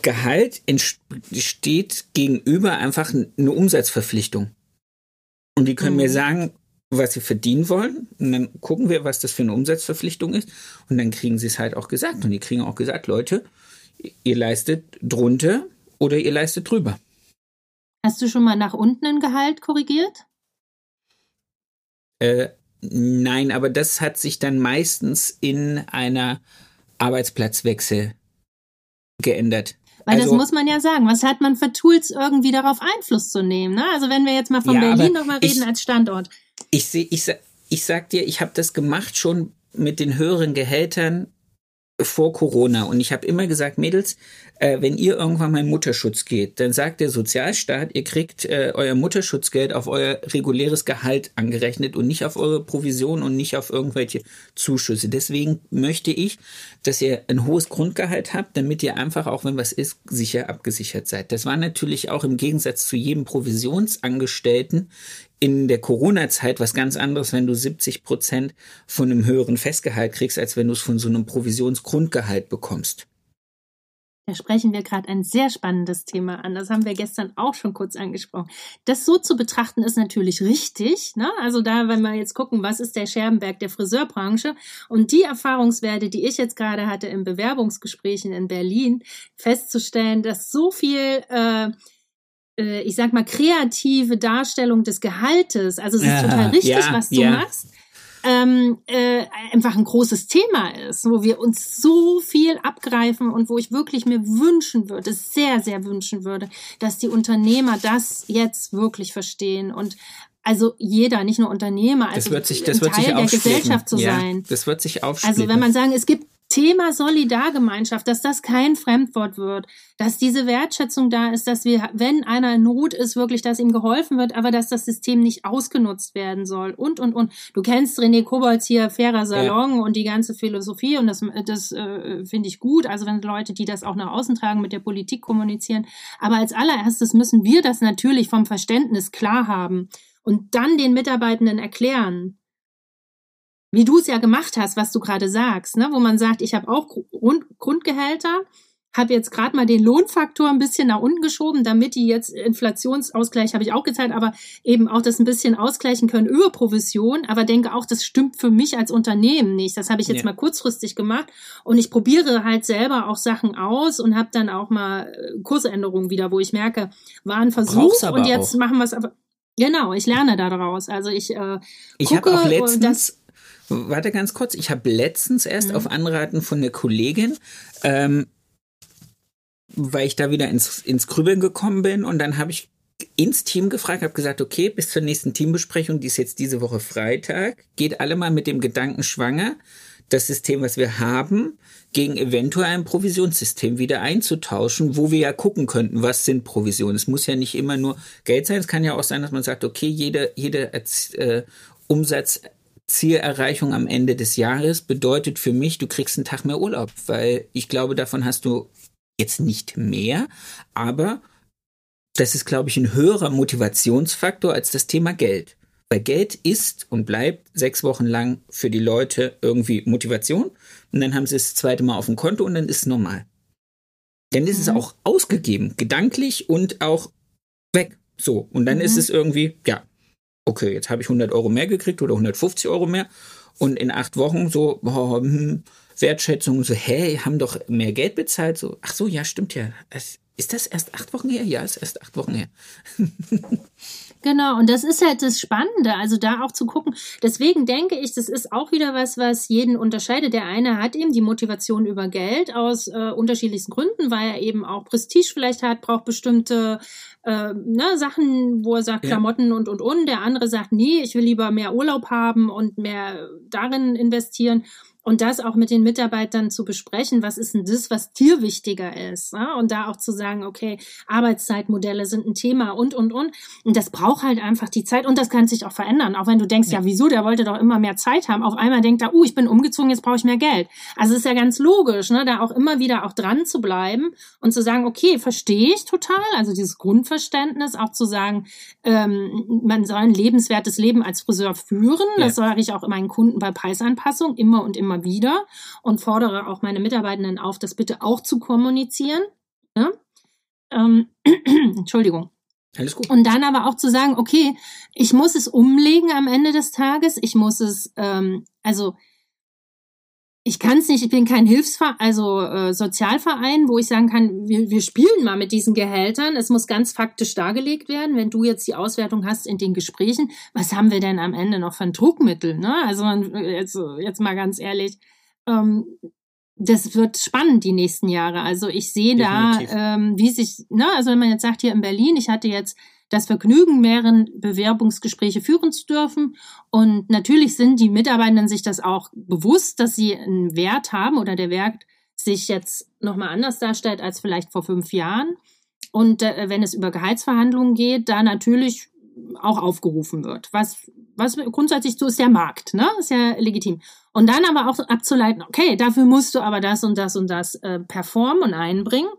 Gehalt entsteht gegenüber einfach eine Umsatzverpflichtung. Und die können mhm. mir sagen, was sie verdienen wollen. Und dann gucken wir, was das für eine Umsatzverpflichtung ist. Und dann kriegen sie es halt auch gesagt. Und die kriegen auch gesagt, Leute, ihr leistet drunter oder ihr leistet drüber. Hast du schon mal nach unten ein Gehalt korrigiert? Äh, nein, aber das hat sich dann meistens in einer Arbeitsplatzwechsel geändert. Weil also, das muss man ja sagen. Was hat man für Tools, irgendwie darauf Einfluss zu nehmen? Ne? Also wenn wir jetzt mal von ja, Berlin nochmal reden ich, als Standort. Ich sehe, ich, ich sag dir, ich habe das gemacht schon mit den höheren Gehältern vor Corona und ich habe immer gesagt, Mädels, äh, wenn ihr irgendwann mal in Mutterschutz geht, dann sagt der Sozialstaat, ihr kriegt äh, euer Mutterschutzgeld auf euer reguläres Gehalt angerechnet und nicht auf eure Provision und nicht auf irgendwelche Zuschüsse. Deswegen möchte ich, dass ihr ein hohes Grundgehalt habt, damit ihr einfach, auch wenn was ist, sicher abgesichert seid. Das war natürlich auch im Gegensatz zu jedem Provisionsangestellten in der Corona-Zeit was ganz anderes, wenn du 70 Prozent von einem höheren Festgehalt kriegst, als wenn du es von so einem Provisionsgrundgehalt bekommst. Da sprechen wir gerade ein sehr spannendes Thema an. Das haben wir gestern auch schon kurz angesprochen. Das so zu betrachten ist natürlich richtig. Ne? Also da, wenn wir jetzt gucken, was ist der Scherbenberg der Friseurbranche und die Erfahrungswerte, die ich jetzt gerade hatte in Bewerbungsgesprächen in Berlin, festzustellen, dass so viel äh, äh ich sag mal, kreative Darstellung des Gehaltes. Also es ist ja, total richtig, ja, was du ja. machst ähm, äh, einfach ein großes Thema ist, wo wir uns so viel abgreifen und wo ich wirklich mir wünschen würde, sehr, sehr wünschen würde, dass die Unternehmer das jetzt wirklich verstehen und also jeder, nicht nur Unternehmer, also das wird sich, das wird Teil sich der Gesellschaft zu ja, sein. Das wird sich aufsplitten. Also wenn man sagen, es gibt Thema Solidargemeinschaft, dass das kein Fremdwort wird, dass diese Wertschätzung da ist, dass wir, wenn einer in Not ist, wirklich, dass ihm geholfen wird, aber dass das System nicht ausgenutzt werden soll und, und, und. Du kennst René Kobolds hier, fairer Salon ja. und die ganze Philosophie und das, das äh, finde ich gut. Also wenn Leute, die das auch nach außen tragen, mit der Politik kommunizieren. Aber als allererstes müssen wir das natürlich vom Verständnis klar haben und dann den Mitarbeitenden erklären, wie du es ja gemacht hast, was du gerade sagst, ne? wo man sagt, ich habe auch Grund, Grundgehälter, habe jetzt gerade mal den Lohnfaktor ein bisschen nach unten geschoben, damit die jetzt Inflationsausgleich habe ich auch gezahlt, aber eben auch das ein bisschen ausgleichen können über Provision, aber denke auch, das stimmt für mich als Unternehmen nicht. Das habe ich jetzt ja. mal kurzfristig gemacht und ich probiere halt selber auch Sachen aus und habe dann auch mal äh, Kursänderungen wieder, wo ich merke, war ein Versuch und jetzt auch. machen wir es aber Genau, ich lerne daraus. Also ich äh, ich habe auch letztens Warte ganz kurz, ich habe letztens erst mhm. auf Anraten von der Kollegin, ähm, weil ich da wieder ins, ins Grübeln gekommen bin und dann habe ich ins Team gefragt, habe gesagt, okay, bis zur nächsten Teambesprechung, die ist jetzt diese Woche Freitag, geht alle mal mit dem Gedanken schwanger, das System, was wir haben, gegen eventuell ein Provisionssystem wieder einzutauschen, wo wir ja gucken könnten, was sind Provisionen. Es muss ja nicht immer nur Geld sein, es kann ja auch sein, dass man sagt, okay, jede, jede äh, Umsatz Zielerreichung am Ende des Jahres bedeutet für mich, du kriegst einen Tag mehr Urlaub, weil ich glaube, davon hast du jetzt nicht mehr, aber das ist, glaube ich, ein höherer Motivationsfaktor als das Thema Geld. Weil Geld ist und bleibt sechs Wochen lang für die Leute irgendwie Motivation und dann haben sie es das zweite Mal auf dem Konto und dann ist es normal. Dann ist mhm. es auch ausgegeben, gedanklich und auch weg. So, und dann mhm. ist es irgendwie, ja, okay, jetzt habe ich 100 Euro mehr gekriegt oder 150 Euro mehr und in acht Wochen so oh, hm, Wertschätzung so, hey, haben doch mehr Geld bezahlt, so, ach so, ja, stimmt ja. Ist das erst acht Wochen her? Ja, ist erst acht Wochen her. Genau, und das ist halt das Spannende, also da auch zu gucken. Deswegen denke ich, das ist auch wieder was, was jeden unterscheidet. Der eine hat eben die Motivation über Geld aus äh, unterschiedlichsten Gründen, weil er eben auch Prestige vielleicht hat, braucht bestimmte äh, ne, Sachen, wo er sagt, ja. Klamotten und und und. Der andere sagt, nee, ich will lieber mehr Urlaub haben und mehr darin investieren und das auch mit den Mitarbeitern zu besprechen, was ist denn das, was dir wichtiger ist? Ja? Und da auch zu sagen, okay, Arbeitszeitmodelle sind ein Thema und, und, und. Und das braucht halt einfach die Zeit und das kann sich auch verändern. Auch wenn du denkst, ja, ja wieso, der wollte doch immer mehr Zeit haben. Auf einmal denkt er, uh, ich bin umgezogen, jetzt brauche ich mehr Geld. Also ist ja ganz logisch, ne, da auch immer wieder auch dran zu bleiben und zu sagen, okay, verstehe ich total. Also dieses Grundverständnis, auch zu sagen, ähm, man soll ein lebenswertes Leben als Friseur führen. Ja. Das sage ich auch meinen Kunden bei Preisanpassung immer und immer wieder und fordere auch meine Mitarbeitenden auf, das bitte auch zu kommunizieren. Ne? Ähm, Entschuldigung. Alles gut. Und dann aber auch zu sagen, okay, ich muss es umlegen am Ende des Tages. Ich muss es, ähm, also ich kann es nicht, ich bin kein Hilfsverein, also äh, Sozialverein, wo ich sagen kann, wir, wir spielen mal mit diesen Gehältern. Es muss ganz faktisch dargelegt werden, wenn du jetzt die Auswertung hast in den Gesprächen, was haben wir denn am Ende noch ein Druckmittel? Ne? Also jetzt, jetzt mal ganz ehrlich, ähm, das wird spannend die nächsten Jahre. Also ich sehe da, ähm, wie sich, ne, also wenn man jetzt sagt hier in Berlin, ich hatte jetzt das Vergnügen, mehreren Bewerbungsgespräche führen zu dürfen. Und natürlich sind die Mitarbeitenden sich das auch bewusst, dass sie einen Wert haben oder der Wert sich jetzt nochmal anders darstellt als vielleicht vor fünf Jahren. Und äh, wenn es über Gehaltsverhandlungen geht, da natürlich auch aufgerufen wird. Was, was grundsätzlich so ist der Markt, ne? Ist ja legitim. Und dann aber auch abzuleiten, okay, dafür musst du aber das und das und das äh, performen und einbringen.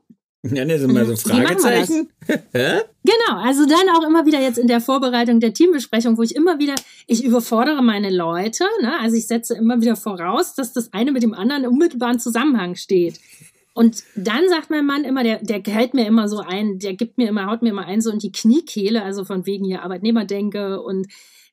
Ja, das sind mal so Fragezeichen. genau, also dann auch immer wieder jetzt in der Vorbereitung der Teambesprechung, wo ich immer wieder, ich überfordere meine Leute, ne? also ich setze immer wieder voraus, dass das eine mit dem anderen im unmittelbaren Zusammenhang steht. Und dann sagt mein Mann immer, der, der hält mir immer so ein, der gibt mir immer, haut mir immer ein so in die Kniekehle, also von wegen hier Arbeitnehmerdenke und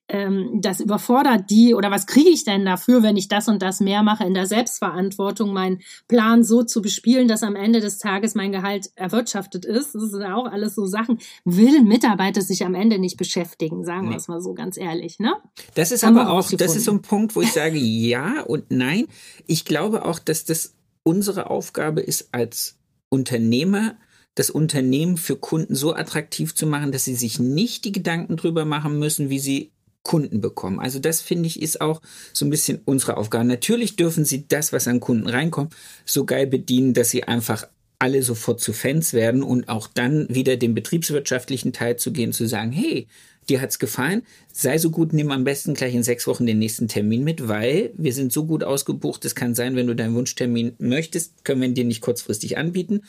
ähm, das überfordert die oder was kriege ich denn dafür, wenn ich das und das mehr mache in der Selbstverantwortung, meinen Plan so zu bespielen, dass am Ende des Tages mein Gehalt erwirtschaftet ist. Das sind auch alles so Sachen. Will ein Mitarbeiter sich am Ende nicht beschäftigen, sagen nee. wir es mal so ganz ehrlich, ne? Das ist Haben aber auch, das ist so ein Punkt, wo ich sage ja und nein. Ich glaube auch, dass das unsere Aufgabe ist als Unternehmer, das Unternehmen für Kunden so attraktiv zu machen, dass sie sich nicht die Gedanken drüber machen müssen, wie sie Kunden bekommen. Also das finde ich ist auch so ein bisschen unsere Aufgabe. Natürlich dürfen sie das, was an Kunden reinkommt, so geil bedienen, dass sie einfach alle sofort zu Fans werden und auch dann wieder den betriebswirtschaftlichen Teil zu gehen, zu sagen, hey, dir hat's gefallen, sei so gut, nimm am besten gleich in sechs Wochen den nächsten Termin mit, weil wir sind so gut ausgebucht, es kann sein, wenn du deinen Wunschtermin möchtest, können wir ihn dir nicht kurzfristig anbieten,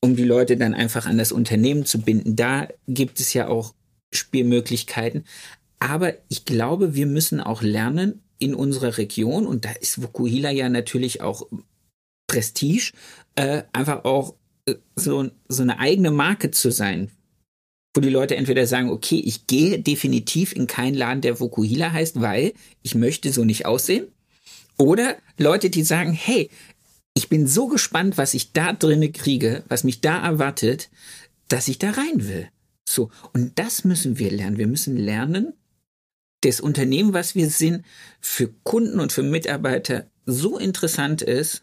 um die Leute dann einfach an das Unternehmen zu binden. Da gibt es ja auch Spielmöglichkeiten. Aber ich glaube, wir müssen auch lernen in unserer Region, und da ist Vokuhila ja natürlich auch Prestige, äh, einfach auch äh, so, so eine eigene Marke zu sein. Wo die Leute entweder sagen, okay, ich gehe definitiv in keinen Laden, der Vokuhila heißt, weil ich möchte so nicht aussehen. Oder Leute, die sagen, hey, ich bin so gespannt, was ich da drinne kriege, was mich da erwartet, dass ich da rein will. So. Und das müssen wir lernen. Wir müssen lernen, das Unternehmen, was wir sind, für Kunden und für Mitarbeiter so interessant ist,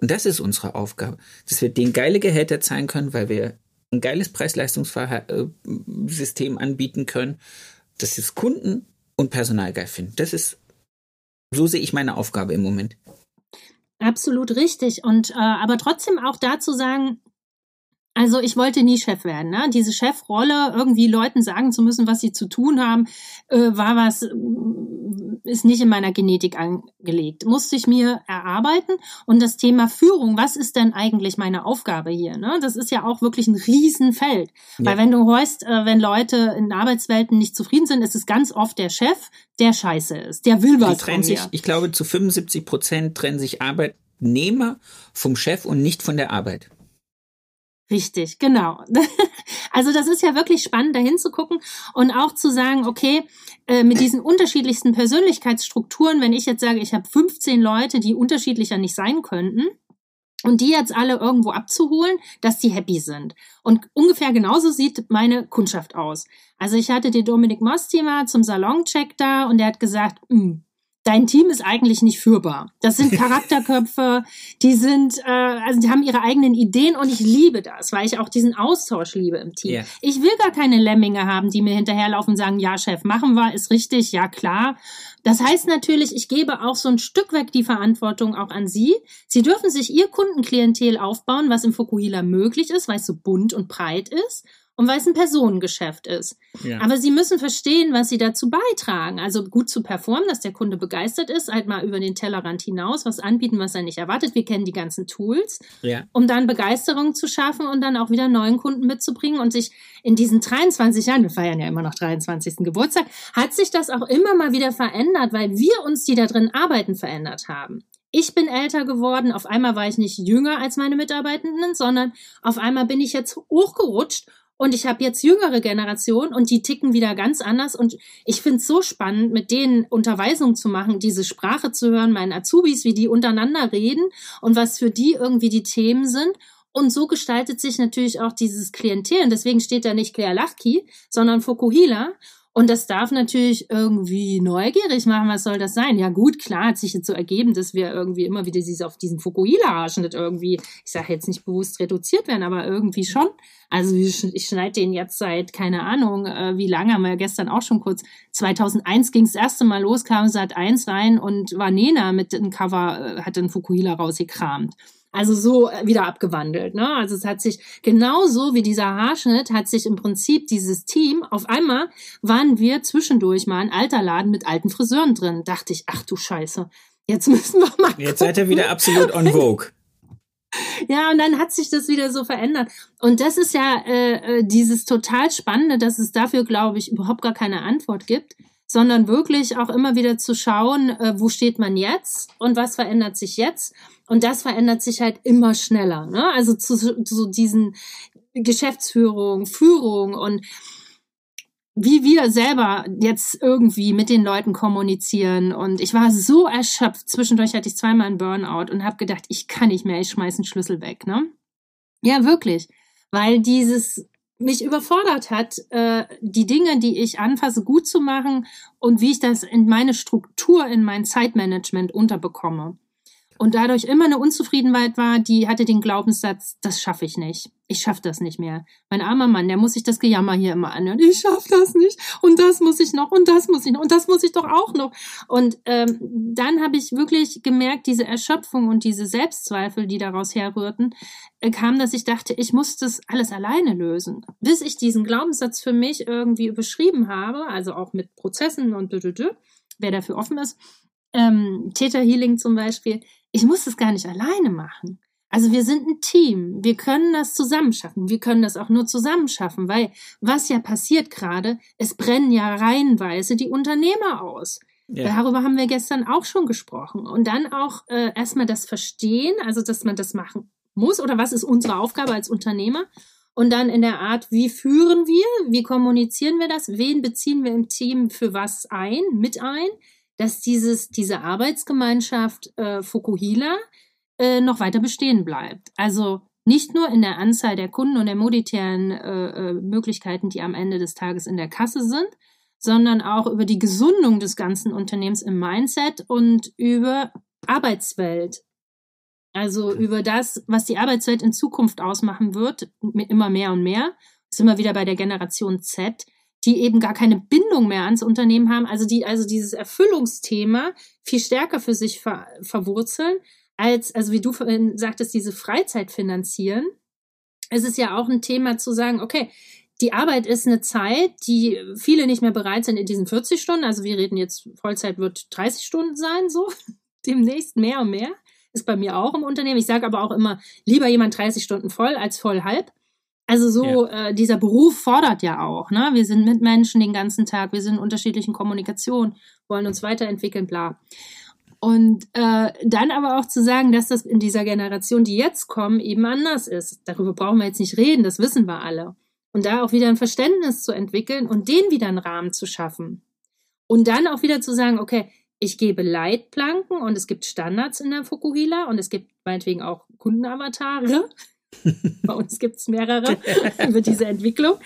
und das ist unsere Aufgabe, dass wir den geile Gehälter zahlen können, weil wir ein geiles Preis-Leistungssystem anbieten können, dass es Kunden und Personal geil finden. Das ist, so sehe ich meine Aufgabe im Moment. Absolut richtig. Und äh, aber trotzdem auch dazu sagen, also ich wollte nie Chef werden. Ne? Diese Chefrolle, irgendwie Leuten sagen zu müssen, was sie zu tun haben, äh, war was, äh, ist nicht in meiner Genetik angelegt. Musste ich mir erarbeiten. Und das Thema Führung, was ist denn eigentlich meine Aufgabe hier? Ne? Das ist ja auch wirklich ein Riesenfeld. Ja. Weil wenn du hörst, äh, wenn Leute in Arbeitswelten nicht zufrieden sind, ist es ganz oft der Chef, der scheiße ist. Der will was. Die trennen sich, ich glaube, zu 75 Prozent trennen sich Arbeitnehmer vom Chef und nicht von der Arbeit. Richtig, genau. Also das ist ja wirklich spannend, da hinzugucken und auch zu sagen, okay, äh, mit diesen unterschiedlichsten Persönlichkeitsstrukturen, wenn ich jetzt sage, ich habe 15 Leute, die unterschiedlicher nicht sein könnten, und die jetzt alle irgendwo abzuholen, dass die happy sind. Und ungefähr genauso sieht meine Kundschaft aus. Also ich hatte den Dominik Mostima zum Saloncheck da und der hat gesagt, hm, dein Team ist eigentlich nicht führbar. Das sind Charakterköpfe, die sind, äh, also die haben ihre eigenen Ideen und ich liebe das, weil ich auch diesen Austausch liebe im Team. Yeah. Ich will gar keine Lemminge haben, die mir hinterherlaufen und sagen, ja, Chef, machen wir, ist richtig, ja klar. Das heißt natürlich, ich gebe auch so ein Stück weg die Verantwortung auch an Sie. Sie dürfen sich Ihr Kundenklientel aufbauen, was im Fukuhila möglich ist, weil es so bunt und breit ist und weil es ein Personengeschäft ist. Ja. Aber sie müssen verstehen, was sie dazu beitragen. Also gut zu performen, dass der Kunde begeistert ist, halt mal über den Tellerrand hinaus, was anbieten, was er nicht erwartet. Wir kennen die ganzen Tools, ja. um dann Begeisterung zu schaffen und dann auch wieder neuen Kunden mitzubringen und sich in diesen 23 Jahren, wir feiern ja immer noch 23. Geburtstag, hat sich das auch immer mal wieder verändert, weil wir uns, die da drin arbeiten, verändert haben. Ich bin älter geworden, auf einmal war ich nicht jünger als meine Mitarbeitenden, sondern auf einmal bin ich jetzt hochgerutscht und ich habe jetzt jüngere Generation und die ticken wieder ganz anders. Und ich finde es so spannend, mit denen Unterweisung zu machen, diese Sprache zu hören, meinen Azubis, wie die untereinander reden und was für die irgendwie die Themen sind. Und so gestaltet sich natürlich auch dieses Klientel. Und deswegen steht da nicht Claire Lachki, sondern Fokuhila. Und das darf natürlich irgendwie neugierig machen. Was soll das sein? Ja gut, klar, hat sich jetzt so ergeben, dass wir irgendwie immer wieder diese, auf diesen Fukuhila-Haarschnitt irgendwie, ich sage jetzt nicht bewusst reduziert werden, aber irgendwie schon. Also ich schneide den jetzt seit, keine Ahnung, äh, wie lange, haben wir ja gestern auch schon kurz, 2001 ging das erste Mal los, kam Sat 1 rein und war Nena mit dem Cover, äh, hat den Fukuhila rausgekramt. Also so äh, wieder abgewandelt. Ne? Also es hat sich genauso wie dieser Haarschnitt hat sich im Prinzip dieses Team, auf einmal waren wir zwischendurch mal ein alter Laden mit alten Friseuren drin. Dachte ich, ach du Scheiße, jetzt müssen wir mal. Jetzt seid ihr wieder absolut on vogue. Ja, und dann hat sich das wieder so verändert. Und das ist ja äh, äh dieses total Spannende, dass es dafür, glaube ich, überhaupt gar keine Antwort gibt sondern wirklich auch immer wieder zu schauen, äh, wo steht man jetzt und was verändert sich jetzt. Und das verändert sich halt immer schneller. Ne? Also zu, zu diesen Geschäftsführung, Führung und wie wir selber jetzt irgendwie mit den Leuten kommunizieren. Und ich war so erschöpft. Zwischendurch hatte ich zweimal einen Burnout und habe gedacht, ich kann nicht mehr, ich schmeiß einen Schlüssel weg. Ne? Ja, wirklich. Weil dieses mich überfordert hat, äh, die Dinge, die ich anfasse, gut zu machen und wie ich das in meine Struktur, in mein Zeitmanagement unterbekomme und dadurch immer eine Unzufriedenheit war, die hatte den Glaubenssatz, das schaffe ich nicht. Ich schaffe das nicht mehr. Mein armer Mann, der muss sich das Gejammer hier immer anhören. Ich schaffe das nicht und das muss ich noch und das muss ich noch und das muss ich doch auch noch. Und ähm, dann habe ich wirklich gemerkt, diese Erschöpfung und diese Selbstzweifel, die daraus herrührten, äh, kam, dass ich dachte, ich muss das alles alleine lösen. Bis ich diesen Glaubenssatz für mich irgendwie überschrieben habe, also auch mit Prozessen und dü, dü, dü, wer dafür offen ist, ähm, Theta Healing zum Beispiel, ich muss das gar nicht alleine machen. Also wir sind ein Team. Wir können das zusammen schaffen. Wir können das auch nur zusammen schaffen, weil was ja passiert gerade, es brennen ja reihenweise die Unternehmer aus. Ja. Darüber haben wir gestern auch schon gesprochen. Und dann auch äh, erstmal das Verstehen, also dass man das machen muss oder was ist unsere Aufgabe als Unternehmer. Und dann in der Art, wie führen wir, wie kommunizieren wir das, wen beziehen wir im Team für was ein, mit ein dass dieses, diese Arbeitsgemeinschaft äh, Fukuhila äh, noch weiter bestehen bleibt. Also nicht nur in der Anzahl der Kunden und der monetären äh, äh, Möglichkeiten, die am Ende des Tages in der Kasse sind, sondern auch über die Gesundung des ganzen Unternehmens im Mindset und über Arbeitswelt. Also über das, was die Arbeitswelt in Zukunft ausmachen wird, immer mehr und mehr. Sind wir wieder bei der Generation Z, die eben gar keine Bindung mehr ans Unternehmen haben, also die also dieses Erfüllungsthema viel stärker für sich ver verwurzeln, als, also wie du sagtest, diese Freizeit finanzieren. Es ist ja auch ein Thema zu sagen, okay, die Arbeit ist eine Zeit, die viele nicht mehr bereit sind in diesen 40 Stunden. Also wir reden jetzt, Vollzeit wird 30 Stunden sein, so demnächst mehr und mehr. Ist bei mir auch im Unternehmen. Ich sage aber auch immer, lieber jemand 30 Stunden voll als voll halb. Also so, ja. äh, dieser Beruf fordert ja auch, ne? Wir sind mit Menschen den ganzen Tag, wir sind in unterschiedlichen Kommunikationen, wollen uns weiterentwickeln, bla. Und äh, dann aber auch zu sagen, dass das in dieser Generation, die jetzt kommen, eben anders ist. Darüber brauchen wir jetzt nicht reden, das wissen wir alle. Und da auch wieder ein Verständnis zu entwickeln und den wieder einen Rahmen zu schaffen. Und dann auch wieder zu sagen, okay, ich gebe Leitplanken und es gibt Standards in der Fukuhila und es gibt meinetwegen auch Kundenavatare, Bei uns gibt es mehrere über diese Entwicklung.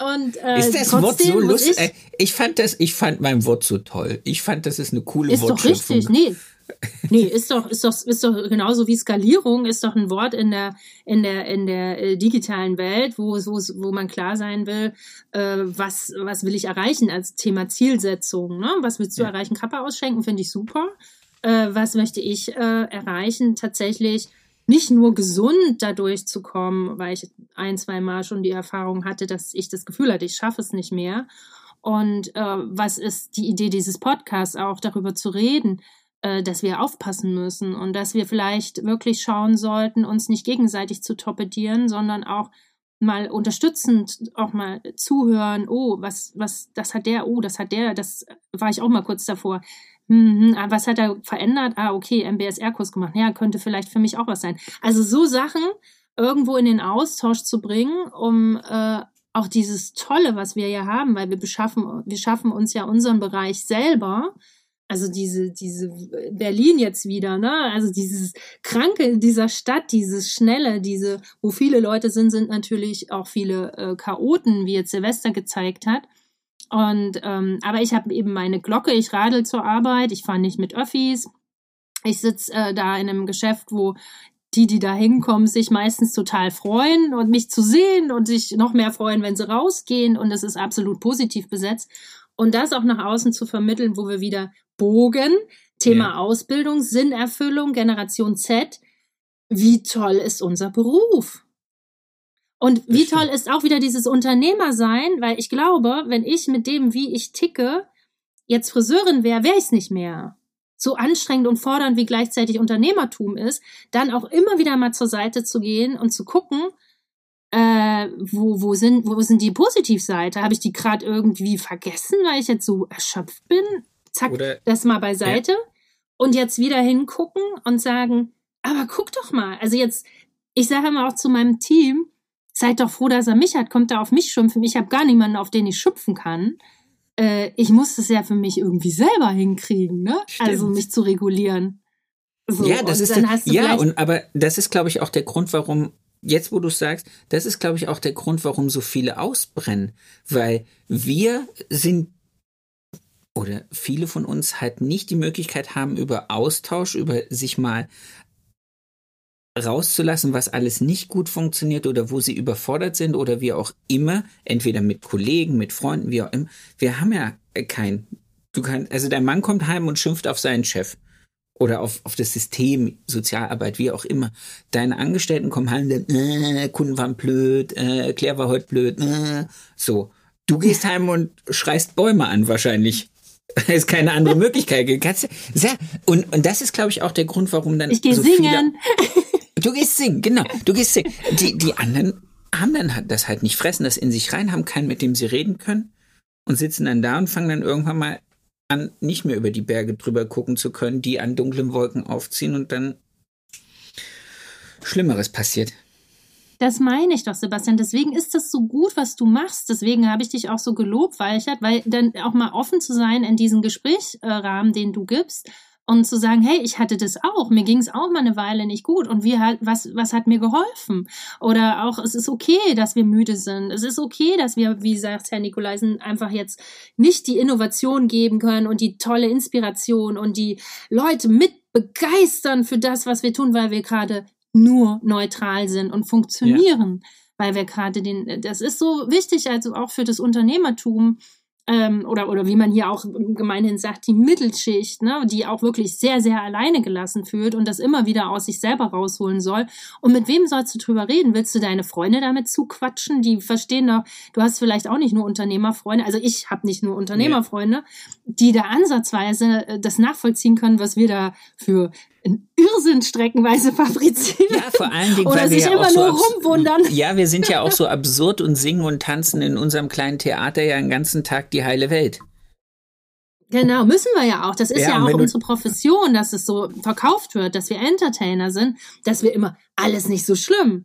Und, äh, ist das Wort so lustig? Ich, äh, ich, fand das, ich fand mein Wort so toll. Ich fand, das ist eine coole ist Wortschöpfung. Ist doch richtig, nee. Nee, ist doch, ist doch, ist doch genauso wie Skalierung, ist doch ein Wort in der, in der, in der äh, digitalen Welt, wo, wo, wo man klar sein will, äh, was, was will ich erreichen als Thema Zielsetzung, ne? Was willst du ja. erreichen? Kappa ausschenken, finde ich super. Äh, was möchte ich äh, erreichen? Tatsächlich nicht nur gesund dadurch zu kommen, weil ich ein, zwei Mal schon die Erfahrung hatte, dass ich das Gefühl hatte, ich schaffe es nicht mehr. Und äh, was ist die Idee dieses Podcasts auch darüber zu reden, äh, dass wir aufpassen müssen und dass wir vielleicht wirklich schauen sollten, uns nicht gegenseitig zu torpedieren, sondern auch mal unterstützend auch mal zuhören, oh, was, was, das hat der, oh, das hat der, das war ich auch mal kurz davor. Ah, was hat er verändert? Ah, okay, MBSR-Kurs gemacht. Ja, könnte vielleicht für mich auch was sein. Also so Sachen irgendwo in den Austausch zu bringen, um äh, auch dieses Tolle, was wir ja haben, weil wir beschaffen, wir schaffen uns ja unseren Bereich selber. Also diese, diese Berlin jetzt wieder, ne? Also dieses Kranke dieser Stadt, dieses Schnelle, diese, wo viele Leute sind, sind natürlich auch viele äh, Chaoten, wie jetzt Silvester gezeigt hat. Und ähm, aber ich habe eben meine Glocke, ich radel zur Arbeit, ich fahre nicht mit Öffis. Ich sitze äh, da in einem Geschäft, wo die, die da hinkommen, sich meistens total freuen und mich zu sehen und sich noch mehr freuen, wenn sie rausgehen. Und es ist absolut positiv besetzt. Und das auch nach außen zu vermitteln, wo wir wieder bogen. Thema ja. Ausbildung, Sinnerfüllung, Generation Z. Wie toll ist unser Beruf? Und wie toll ist auch wieder dieses Unternehmersein, weil ich glaube, wenn ich mit dem, wie ich ticke, jetzt Friseurin wäre, wäre ich es nicht mehr so anstrengend und fordernd wie gleichzeitig Unternehmertum ist, dann auch immer wieder mal zur Seite zu gehen und zu gucken, äh, wo, wo, sind, wo sind die Positivseite? Habe ich die gerade irgendwie vergessen, weil ich jetzt so erschöpft bin? Zack, Oder, das mal beiseite. Ja. Und jetzt wieder hingucken und sagen, aber guck doch mal. Also jetzt, ich sage immer auch zu meinem Team, seid doch froh, dass er mich hat, kommt da auf mich schimpfen. Ich habe gar niemanden, auf den ich schupfen kann äh, ich muss das ja für mich irgendwie selber hinkriegen, ne? Stimmt. Also mich zu regulieren. So, ja, das ist dann, ja, und aber das ist, glaube ich, auch der Grund, warum jetzt, wo du sagst, das ist, glaube ich, auch der Grund, warum so viele ausbrennen, weil wir sind oder viele von uns halt nicht die Möglichkeit haben, über Austausch, über sich mal rauszulassen, was alles nicht gut funktioniert oder wo sie überfordert sind oder wie auch immer, entweder mit Kollegen, mit Freunden, wie auch immer. Wir haben ja kein, du kannst, also dein Mann kommt heim und schimpft auf seinen Chef oder auf, auf das System, Sozialarbeit, wie auch immer. Deine Angestellten kommen heim und sagen, äh, Kunden waren blöd, äh, Claire war heute blöd, äh, so. Du gehst heim und schreist Bäume an wahrscheinlich. Es ist keine andere Möglichkeit. Und, und das ist, glaube ich, auch der Grund, warum dann. Ich gehe so singen. Viele, Du gehst singen, genau. Du gehst singen. Die, die anderen haben dann das halt nicht, fressen das in sich rein, haben keinen, mit dem sie reden können und sitzen dann da und fangen dann irgendwann mal an, nicht mehr über die Berge drüber gucken zu können, die an dunklen Wolken aufziehen und dann Schlimmeres passiert. Das meine ich doch, Sebastian. Deswegen ist das so gut, was du machst. Deswegen habe ich dich auch so gelobt, Weichert, weil dann auch mal offen zu sein in diesen Gesprächsrahmen, den du gibst und zu sagen, hey, ich hatte das auch, mir ging es auch mal eine Weile nicht gut und wie halt, was, was hat mir geholfen? Oder auch, es ist okay, dass wir müde sind. Es ist okay, dass wir, wie sagt Herr Nikolaisen, einfach jetzt nicht die Innovation geben können und die tolle Inspiration und die Leute mit begeistern für das, was wir tun, weil wir gerade nur neutral sind und funktionieren. Ja. Weil wir gerade den, das ist so wichtig, also auch für das Unternehmertum, ähm, oder, oder wie man hier auch gemeinhin sagt, die Mittelschicht, ne, die auch wirklich sehr, sehr alleine gelassen fühlt und das immer wieder aus sich selber rausholen soll. Und mit wem sollst du drüber reden? Willst du deine Freunde damit zuquatschen? Die verstehen doch, du hast vielleicht auch nicht nur Unternehmerfreunde, also ich habe nicht nur Unternehmerfreunde, die da ansatzweise äh, das nachvollziehen können, was wir da für Irrsinn streckenweise fabrizieren. Ja, vor allen Dingen, Oder weil sich wir immer ja nur so rumwundern. Ja, wir sind ja auch so absurd und singen und tanzen in unserem kleinen Theater ja den ganzen Tag die heile Welt. Genau, müssen wir ja auch. Das ist ja, ja auch unsere Profession, dass es so verkauft wird, dass wir Entertainer sind, dass wir immer alles nicht so schlimm.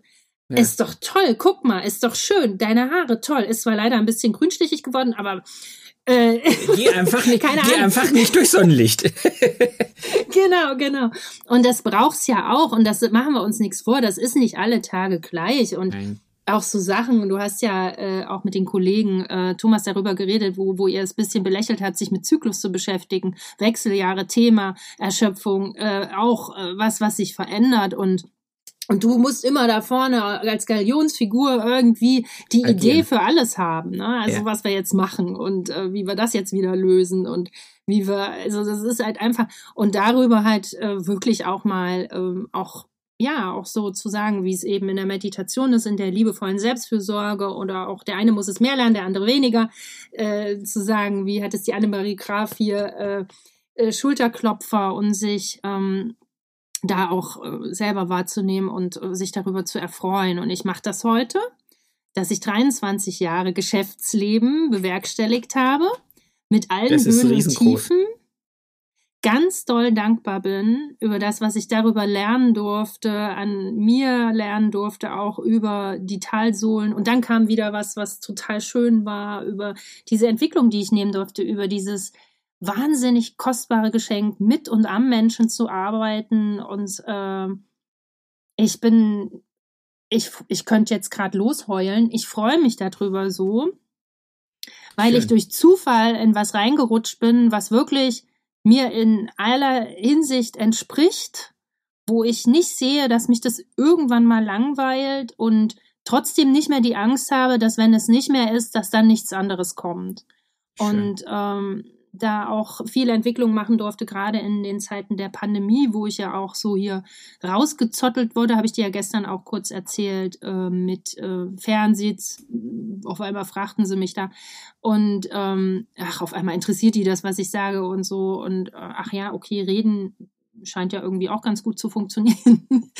Ja. Ist doch toll, guck mal, ist doch schön. Deine Haare toll. Ist zwar leider ein bisschen grünstichig geworden, aber äh, geh einfach nicht, Keine geh einfach nicht durch Sonnenlicht. genau, genau. Und das braucht's ja auch. Und das machen wir uns nichts vor. Das ist nicht alle Tage gleich. Und Nein. auch so Sachen, du hast ja äh, auch mit den Kollegen äh, Thomas darüber geredet, wo, wo ihr es bisschen belächelt hat, sich mit Zyklus zu beschäftigen. Wechseljahre, Thema, Erschöpfung, äh, auch äh, was, was sich verändert und und du musst immer da vorne als Galionsfigur irgendwie die Agieren. Idee für alles haben, ne? Also ja. was wir jetzt machen und äh, wie wir das jetzt wieder lösen und wie wir, also das ist halt einfach und darüber halt äh, wirklich auch mal ähm, auch ja, auch so zu sagen, wie es eben in der Meditation ist, in der liebevollen Selbstfürsorge oder auch der eine muss es mehr lernen, der andere weniger, äh, zu sagen, wie hat es die Annemarie Graf hier, äh, äh, Schulterklopfer und sich ähm, da auch äh, selber wahrzunehmen und äh, sich darüber zu erfreuen. Und ich mache das heute, dass ich 23 Jahre Geschäftsleben bewerkstelligt habe, mit allen Höhen und Tiefen, ganz doll dankbar bin über das, was ich darüber lernen durfte, an mir lernen durfte, auch über die Talsohlen. Und dann kam wieder was, was total schön war, über diese Entwicklung, die ich nehmen durfte, über dieses wahnsinnig kostbare Geschenk, mit und am Menschen zu arbeiten. Und äh, ich bin, ich, ich könnte jetzt gerade losheulen. Ich freue mich darüber so, weil Schön. ich durch Zufall in was reingerutscht bin, was wirklich mir in aller Hinsicht entspricht, wo ich nicht sehe, dass mich das irgendwann mal langweilt und trotzdem nicht mehr die Angst habe, dass wenn es nicht mehr ist, dass dann nichts anderes kommt. Schön. Und ähm, da auch viele Entwicklungen machen durfte, gerade in den Zeiten der Pandemie, wo ich ja auch so hier rausgezottelt wurde, habe ich dir ja gestern auch kurz erzählt, äh, mit äh, Fernsehs. Auf einmal fragten sie mich da. Und ähm, ach, auf einmal interessiert die das, was ich sage und so. Und äh, ach ja, okay, reden scheint ja irgendwie auch ganz gut zu funktionieren.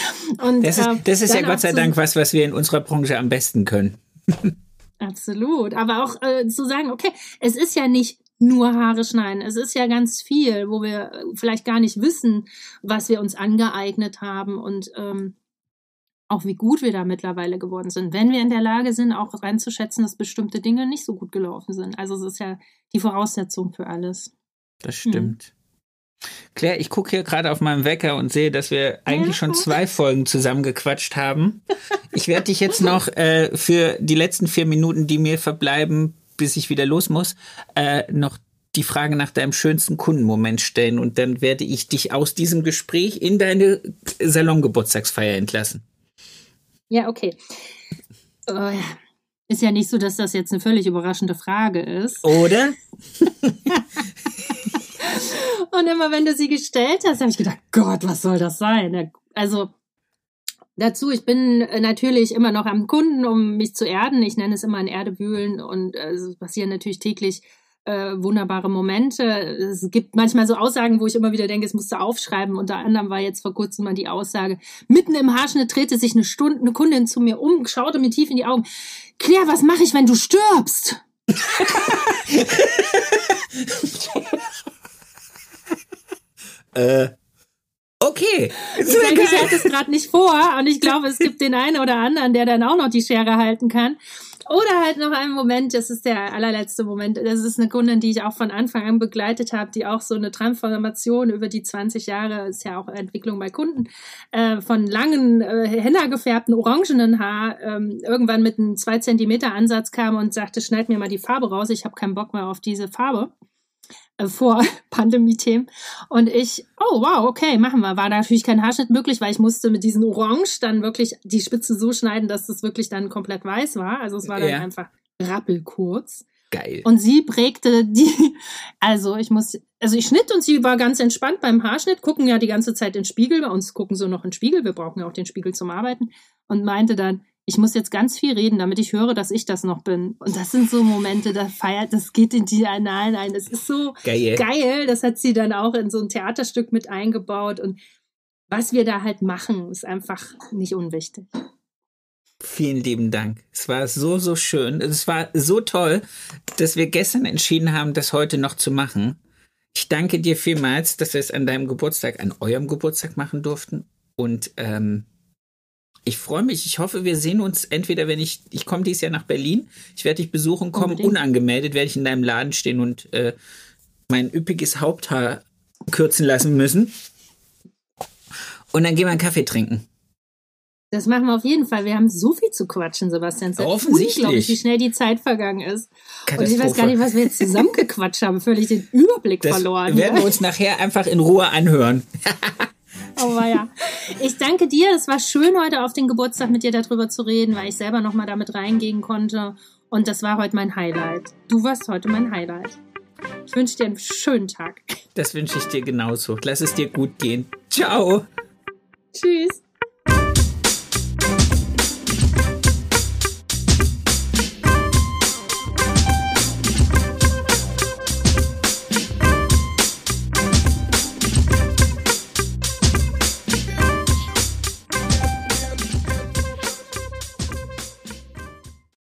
und, das ist, äh, das ist ja Gott sei Dank was, was wir in unserer Branche am besten können. Absolut. Aber auch äh, zu sagen, okay, es ist ja nicht nur Haare schneiden. Es ist ja ganz viel, wo wir vielleicht gar nicht wissen, was wir uns angeeignet haben und ähm, auch wie gut wir da mittlerweile geworden sind, wenn wir in der Lage sind, auch reinzuschätzen, dass bestimmte Dinge nicht so gut gelaufen sind. Also es ist ja die Voraussetzung für alles. Das stimmt. Hm. Claire, ich gucke hier gerade auf meinem Wecker und sehe, dass wir eigentlich schon zwei Folgen zusammengequatscht haben. Ich werde dich jetzt noch äh, für die letzten vier Minuten, die mir verbleiben, bis ich wieder los muss, äh, noch die Frage nach deinem schönsten Kundenmoment stellen und dann werde ich dich aus diesem Gespräch in deine Salongeburtstagsfeier entlassen. Ja, okay. Oh, ist ja nicht so, dass das jetzt eine völlig überraschende Frage ist. Oder? und immer wenn du sie gestellt hast, habe ich gedacht, Gott, was soll das sein? Also Dazu, ich bin äh, natürlich immer noch am Kunden, um mich zu erden. Ich nenne es immer ein Erdewühlen und äh, es passieren natürlich täglich äh, wunderbare Momente. Es gibt manchmal so Aussagen, wo ich immer wieder denke, es musst du aufschreiben. Unter anderem war jetzt vor kurzem mal die Aussage, mitten im Haarschnitt drehte sich eine Stunde, eine Kundin zu mir um, schaute mir tief in die Augen. Claire, was mache ich, wenn du stirbst? äh, Okay. Ich hatte es gerade nicht vor und ich glaube, es gibt den einen oder anderen, der dann auch noch die Schere halten kann. Oder halt noch einen Moment, das ist der allerletzte Moment. Das ist eine Kundin, die ich auch von Anfang an begleitet habe, die auch so eine Transformation über die 20 Jahre, ist ja auch Entwicklung bei Kunden, äh, von langen, äh, henna gefärbten, orangenen Haar ähm, irgendwann mit einem 2 Zentimeter Ansatz kam und sagte, schneid mir mal die Farbe raus, ich habe keinen Bock mehr auf diese Farbe. Äh, vor Pandemie-Themen. Und ich, oh wow, okay, machen wir. War natürlich kein Haarschnitt möglich, weil ich musste mit diesem Orange dann wirklich die Spitze so schneiden, dass das wirklich dann komplett weiß war. Also es war dann ja. einfach rappelkurz. Geil. Und sie prägte die, also ich muss, also ich schnitt und sie war ganz entspannt beim Haarschnitt, gucken ja die ganze Zeit in den Spiegel, bei uns gucken so noch in den Spiegel, wir brauchen ja auch den Spiegel zum Arbeiten und meinte dann, ich muss jetzt ganz viel reden, damit ich höre, dass ich das noch bin. Und das sind so Momente, da feiert, das geht in die Annalen ein. Das ist so geil. geil. Das hat sie dann auch in so ein Theaterstück mit eingebaut. Und was wir da halt machen, ist einfach nicht unwichtig. Vielen lieben Dank. Es war so, so schön. Es war so toll, dass wir gestern entschieden haben, das heute noch zu machen. Ich danke dir vielmals, dass wir es an deinem Geburtstag, an eurem Geburtstag machen durften. Und ähm, ich freue mich. Ich hoffe, wir sehen uns entweder, wenn ich, ich komme dieses Jahr nach Berlin. Ich werde dich besuchen, komme unangemeldet, werde ich in deinem Laden stehen und äh, mein üppiges Haupthaar kürzen lassen müssen. Und dann gehen wir einen Kaffee trinken. Das machen wir auf jeden Fall. Wir haben so viel zu quatschen, Sebastian. Es Offensichtlich. Unglaublich, wie schnell die Zeit vergangen ist. Und ich weiß gar nicht, was wir jetzt zusammengequatscht haben. Völlig den Überblick das verloren. Werden wir uns nachher einfach in Ruhe anhören. Oh ja. Ich danke dir. Es war schön, heute auf den Geburtstag mit dir darüber zu reden, weil ich selber nochmal damit reingehen konnte. Und das war heute mein Highlight. Du warst heute mein Highlight. Ich wünsche dir einen schönen Tag. Das wünsche ich dir genauso. Lass es dir gut gehen. Ciao. Tschüss.